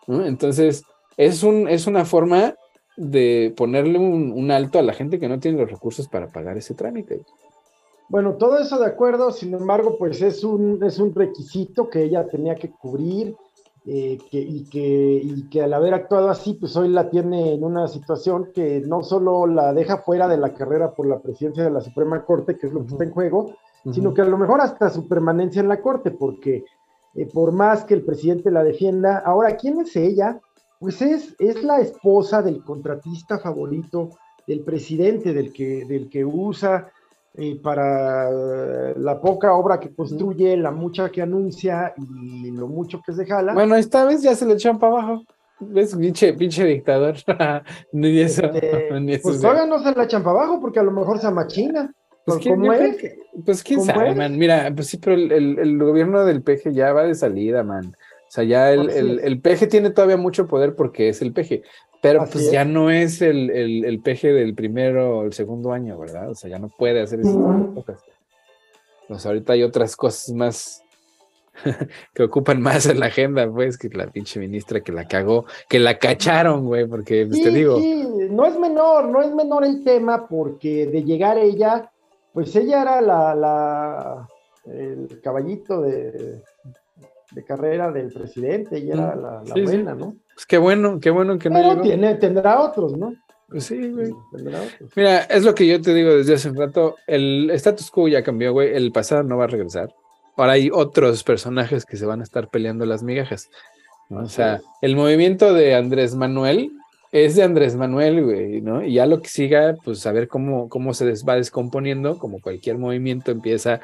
¿no? Entonces, es, un, es una forma de ponerle un, un alto a la gente que no tiene los recursos para pagar ese trámite. Bueno, todo eso de acuerdo, sin embargo, pues es un, es un requisito que ella tenía que cubrir eh, que, y, que, y que al haber actuado así, pues hoy la tiene en una situación que no solo la deja fuera de la carrera por la presidencia de la Suprema Corte, que es lo que está en juego, sino que a lo mejor hasta su permanencia en la Corte, porque eh, por más que el presidente la defienda, ahora, ¿quién es ella? Pues es, es la esposa del contratista favorito del presidente, del que, del que usa eh, para eh, la poca obra que construye, la mucha que anuncia y lo mucho que se jala. Bueno, esta vez ya se le echan para abajo. ¿Ves? Pinche, pinche dictador. ni eso. Este, ni eso pues todavía no se la echan para abajo porque a lo mejor se amachina. Pues, Pues, ¿quién- pues quién ¿Cómo sabe, man. Mira, pues sí, pero el, el- el gobierno del peje ya va de salida, man. O sea, ya el, el, el peje tiene todavía mucho poder porque es el peje, pero Así pues es. ya no es el, el, el peje del primero o el segundo año, ¿verdad? O sea, ya no puede hacer esas cosas. Pues ahorita hay otras cosas más que ocupan más en la agenda, pues, que la pinche ministra que la cagó, que la cacharon, güey, porque pues, te digo, sí, no es menor, no es menor el tema porque de llegar ella, pues ella era la, la el caballito de, de carrera del presidente y era la, la sí, sí. buena, ¿no? Pues qué bueno, qué bueno que no Pero llegó. tiene, tendrá otros, ¿no? Pues sí, güey. Tendrá otros. Mira, es lo que yo te digo desde hace un rato. El status quo ya cambió, güey. El pasado no va a regresar. Ahora hay otros personajes que se van a estar peleando las migajas. ¿no? O sea, el movimiento de Andrés Manuel es de Andrés Manuel, güey, ¿no? Y ya lo que siga, pues a ver cómo, cómo se des- va descomponiendo, como cualquier movimiento empieza,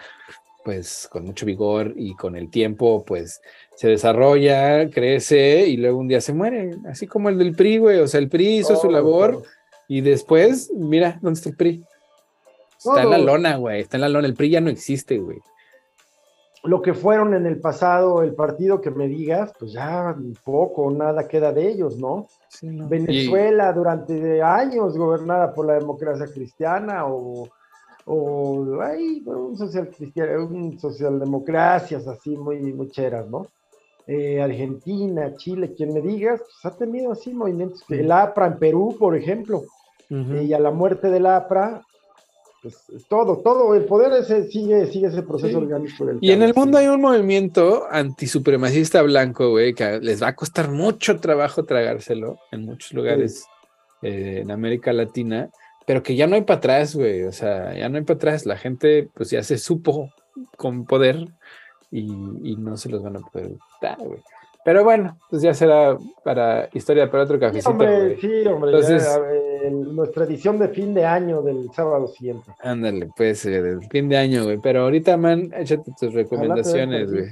pues con mucho vigor y con el tiempo, pues se desarrolla, crece y luego un día se muere, así como el del PRI, güey. O sea, el PRI hizo su Todos, labor. Y después, mira, ¿dónde está el PRI? Está en la lona, güey. Está en la lona. El PRI ya no existe, güey. Lo que fueron en el pasado el partido que me digas, pues ya poco nada queda de ellos, ¿no? Sí, no. Venezuela durante años gobernada por la democracia cristiana o, o ay, un social cristiano, un socialdemocracias así muy, muy cheras, ¿no? Eh, Argentina, Chile, quien me digas, pues ha tenido así movimientos. El APRA en Perú, por ejemplo, Y, ujú. eh, y a la muerte del APRA, pues todo, todo, el poder ese sigue, sigue ese proceso Sí. orgánico del Y en el cambio, mundo sí. hay un movimiento antisupremacista blanco, güey, que les va a costar mucho trabajo tragárselo en muchos lugares eh, en América Latina, pero que ya no hay para atrás, güey. O sea, ya no hay para atrás. La gente, pues ya se supo con poder y, y no se los van a poder dar, güey. Pero bueno, pues ya será para historia para otro Sí, cafecito, hombre, güey. sí, hombre, Entonces- ya, nuestra edición de fin de año del sábado siguiente. Ándale, pues, eh, del fin de año, güey. Pero ahorita, man, échate tus recomendaciones, güey.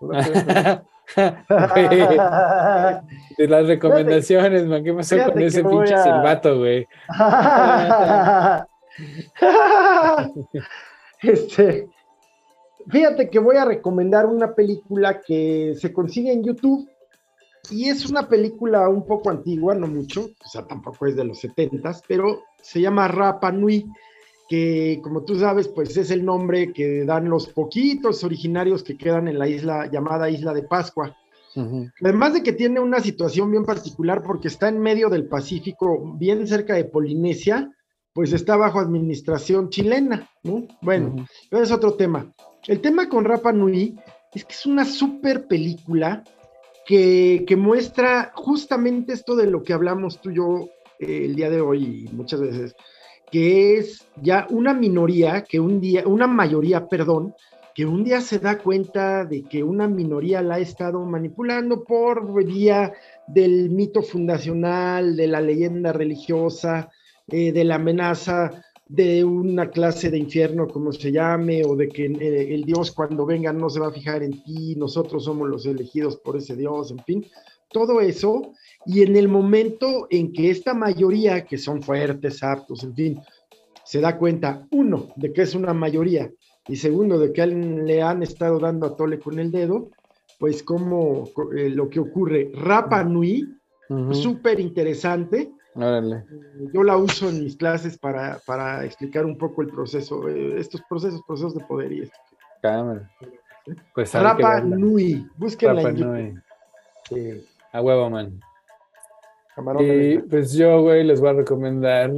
de las recomendaciones, man, ¿qué pasó fíjate con ese pinche a- silbato, güey? este, fíjate que voy a recomendar una película que se consigue en YouTube. y es una película un poco antigua, no mucho, o sea, tampoco es de los setentas, pero se llama Rapa Nui, que como tú sabes, pues es el nombre que dan los poquitos originarios que quedan en la isla llamada Isla de Pascua. Además de que tiene una situación bien particular porque está en medio del Pacífico, bien cerca de Polinesia, pues está bajo administración chilena, ¿no? Bueno, es otro tema. El tema con Rapa Nui es que es una super película que, muestra justamente esto de lo que hablamos tú y yo eh, el día de hoy y muchas veces, que es ya una minoría, que un día, una mayoría, perdón, que un día se da cuenta de que una minoría la ha estado manipulando por vía del mito fundacional, de la leyenda religiosa, eh, de la amenaza de una clase de infierno, como se llame, o de que eh, el Dios cuando venga no se va a fijar en ti, nosotros somos los elegidos por ese Dios, en fin, todo eso, y en el momento en que esta mayoría, que son fuertes, aptos, en fin, se da cuenta, uno, de que es una mayoría, y segundo, de que le han estado dando a tole con el dedo, pues como eh, lo que ocurre, Rapa Nui, súper interesante, yo la uso en mis clases para, para, explicar un poco el proceso, eh, estos procesos, procesos de poder y esto. Cámara. Pues Rapa Nui, búsquenla Rapa Nui. A huevo, man. y pues yo, güey, les voy a recomendar,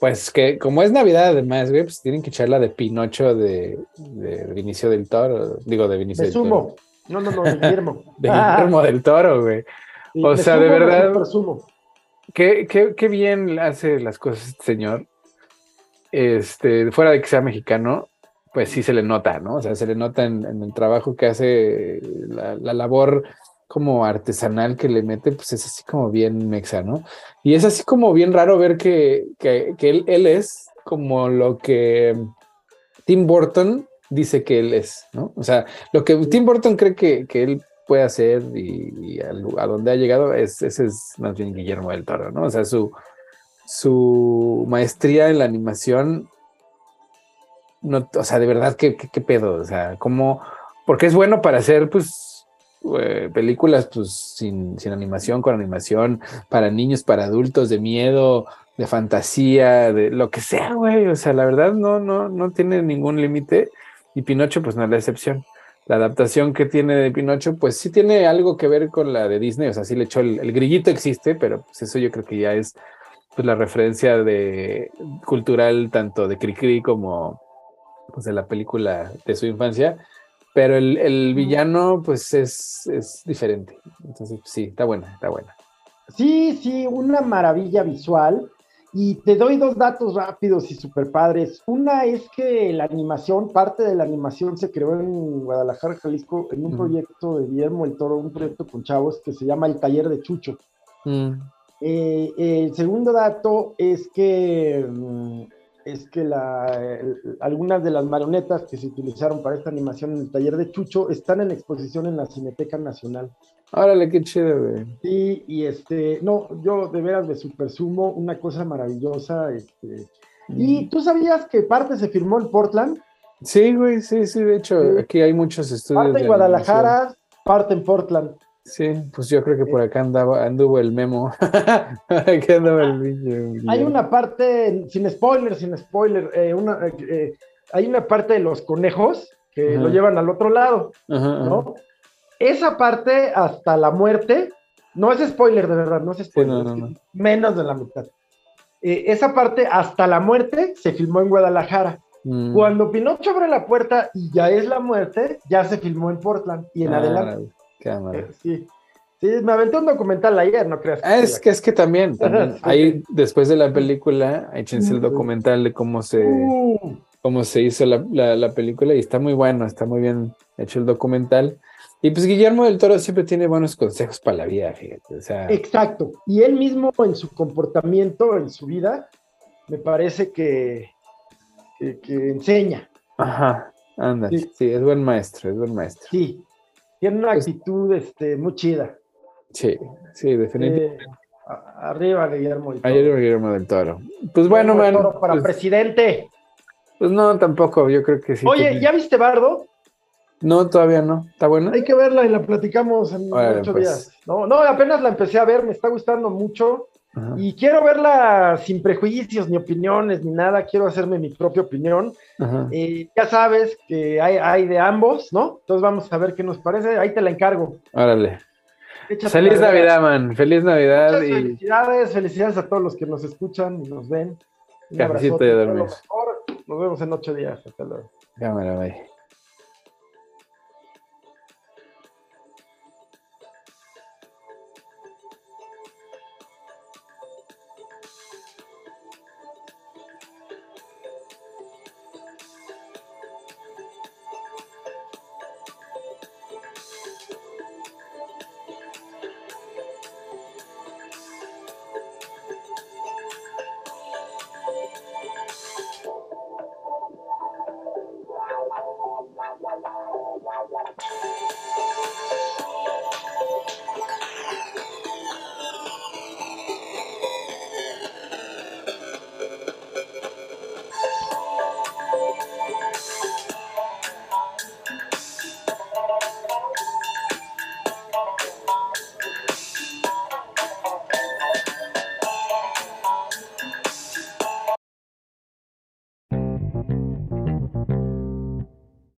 pues que como es Navidad además, güey, pues tienen que echar la de Pinocho de, de Vinicio del Toro, digo, de Vinicio del Toro. No, no, no, de Guillermo. de Guillermo del Toro, güey. O sea, de verdad. Qué, qué, qué, bien hace las cosas este señor. Este, fuera de que sea mexicano, pues sí se le nota, ¿no? O sea, se le nota en, el trabajo que hace, la, labor como artesanal que le mete, pues es así como bien mexa, ¿no? Y es así como bien raro ver que, que, que él, él, es como lo que Tim Burton dice que él es, ¿no? O sea, lo que Tim Burton cree que, que él puede hacer y, a, donde ha llegado, es, ese es más bien Guillermo del Toro, ¿no? O sea, su, su maestría en la animación, no, o sea, de verdad, ¿qué, qué, pedo? O sea, como, porque es bueno para hacer, pues, eh, películas, pues, sin, animación, con animación, para niños, para adultos, de miedo, de fantasía, de lo que sea, güey. O sea, la verdad no, no, no tiene ningún límite. Y Pinocho, pues no es la excepción la adaptación que tiene de Pinocho, pues sí tiene algo que ver con la de Disney, o sea, sí le echó el, grillito existe, pero pues eso yo creo que ya es pues la referencia de cultural tanto de Cricri como pues de la película de su infancia, pero el, villano pues es, es, diferente. Entonces sí, está buena, está buena. Sí, sí, una maravilla visual. Y te doy dos datos rápidos y super padres. Una es que la animación, parte de la animación se creó en Guadalajara, Jalisco, en un proyecto de Guillermo el Toro, un proyecto con chavos que se llama El Taller de Chucho. Mm. Eh, el segundo dato es que, mm, es que la, algunas de las marionetas que se utilizaron para esta animación en el Taller de Chucho están en exposición en la Cineteca Nacional. Órale, qué güey. Sí, y este, no, yo de veras me supersumo, una cosa maravillosa, este. ¿Y tú sabías que parte se firmó en Portland? Sí, güey, sí, sí, de hecho, aquí hay muchos estudios. Parte en Guadalajara, parte en Portland. Sí, pues yo creo que por acá andaba, anduvo el memo. acá andaba el Hay una parte, sin spoiler, sin spoiler, eh, una, eh, eh, hay una parte de los conejos que lo llevan al otro lado, ¿no? esa parte hasta la muerte, no es spoiler de verdad, no es spoiler, menos de la mitad. Eh, esa parte hasta la muerte se filmó en Guadalajara. Mm. Cuando Pinocho abre la puerta y ya es la muerte, ya se filmó en Portland y en ah, adelante. Eh, sí. Sí, me aventé un documental ayer, no creas. Ah, es que es que también, ahí después de la película, échense el documental de cómo se, uh. cómo se hizo la, la, película y está muy bueno, está muy bien hecho el documental. Y pues Guillermo del Toro siempre tiene buenos consejos para la vida, fíjate. Exacto. Y él mismo en su comportamiento, en su vida, me parece que, que, enseña. Ajá, anda. Sí. es buen maestro, es buen maestro. Sí, tiene una actitud este, muy chida. Sí, sí, definitivamente. arriba Guillermo del Toro. Arriba Guillermo del Toro. Pues bueno, man. para pues presidente. Pues no, tampoco, yo creo que sí. Oye, ¿ya viste Bardo? No, todavía no. ¿Está buena? Hay que verla y la platicamos en Órale, ocho pues. días. No, no, apenas la empecé a ver, me está gustando mucho. Ajá. Y quiero verla sin prejuicios, ni opiniones, ni nada. Quiero hacerme mi propia opinión. Eh, ya sabes que hay, hay de ambos, ¿no? Entonces vamos a ver qué nos parece. Ahí te la encargo. Órale. Échate Feliz Navidad, man. Feliz Navidad Muchas y felicidades, felicidades a todos los que nos escuchan y nos ven. Un Cafecito abrazote, lo dormir. Nos vemos en ocho días. Hasta luego. cámara, bye.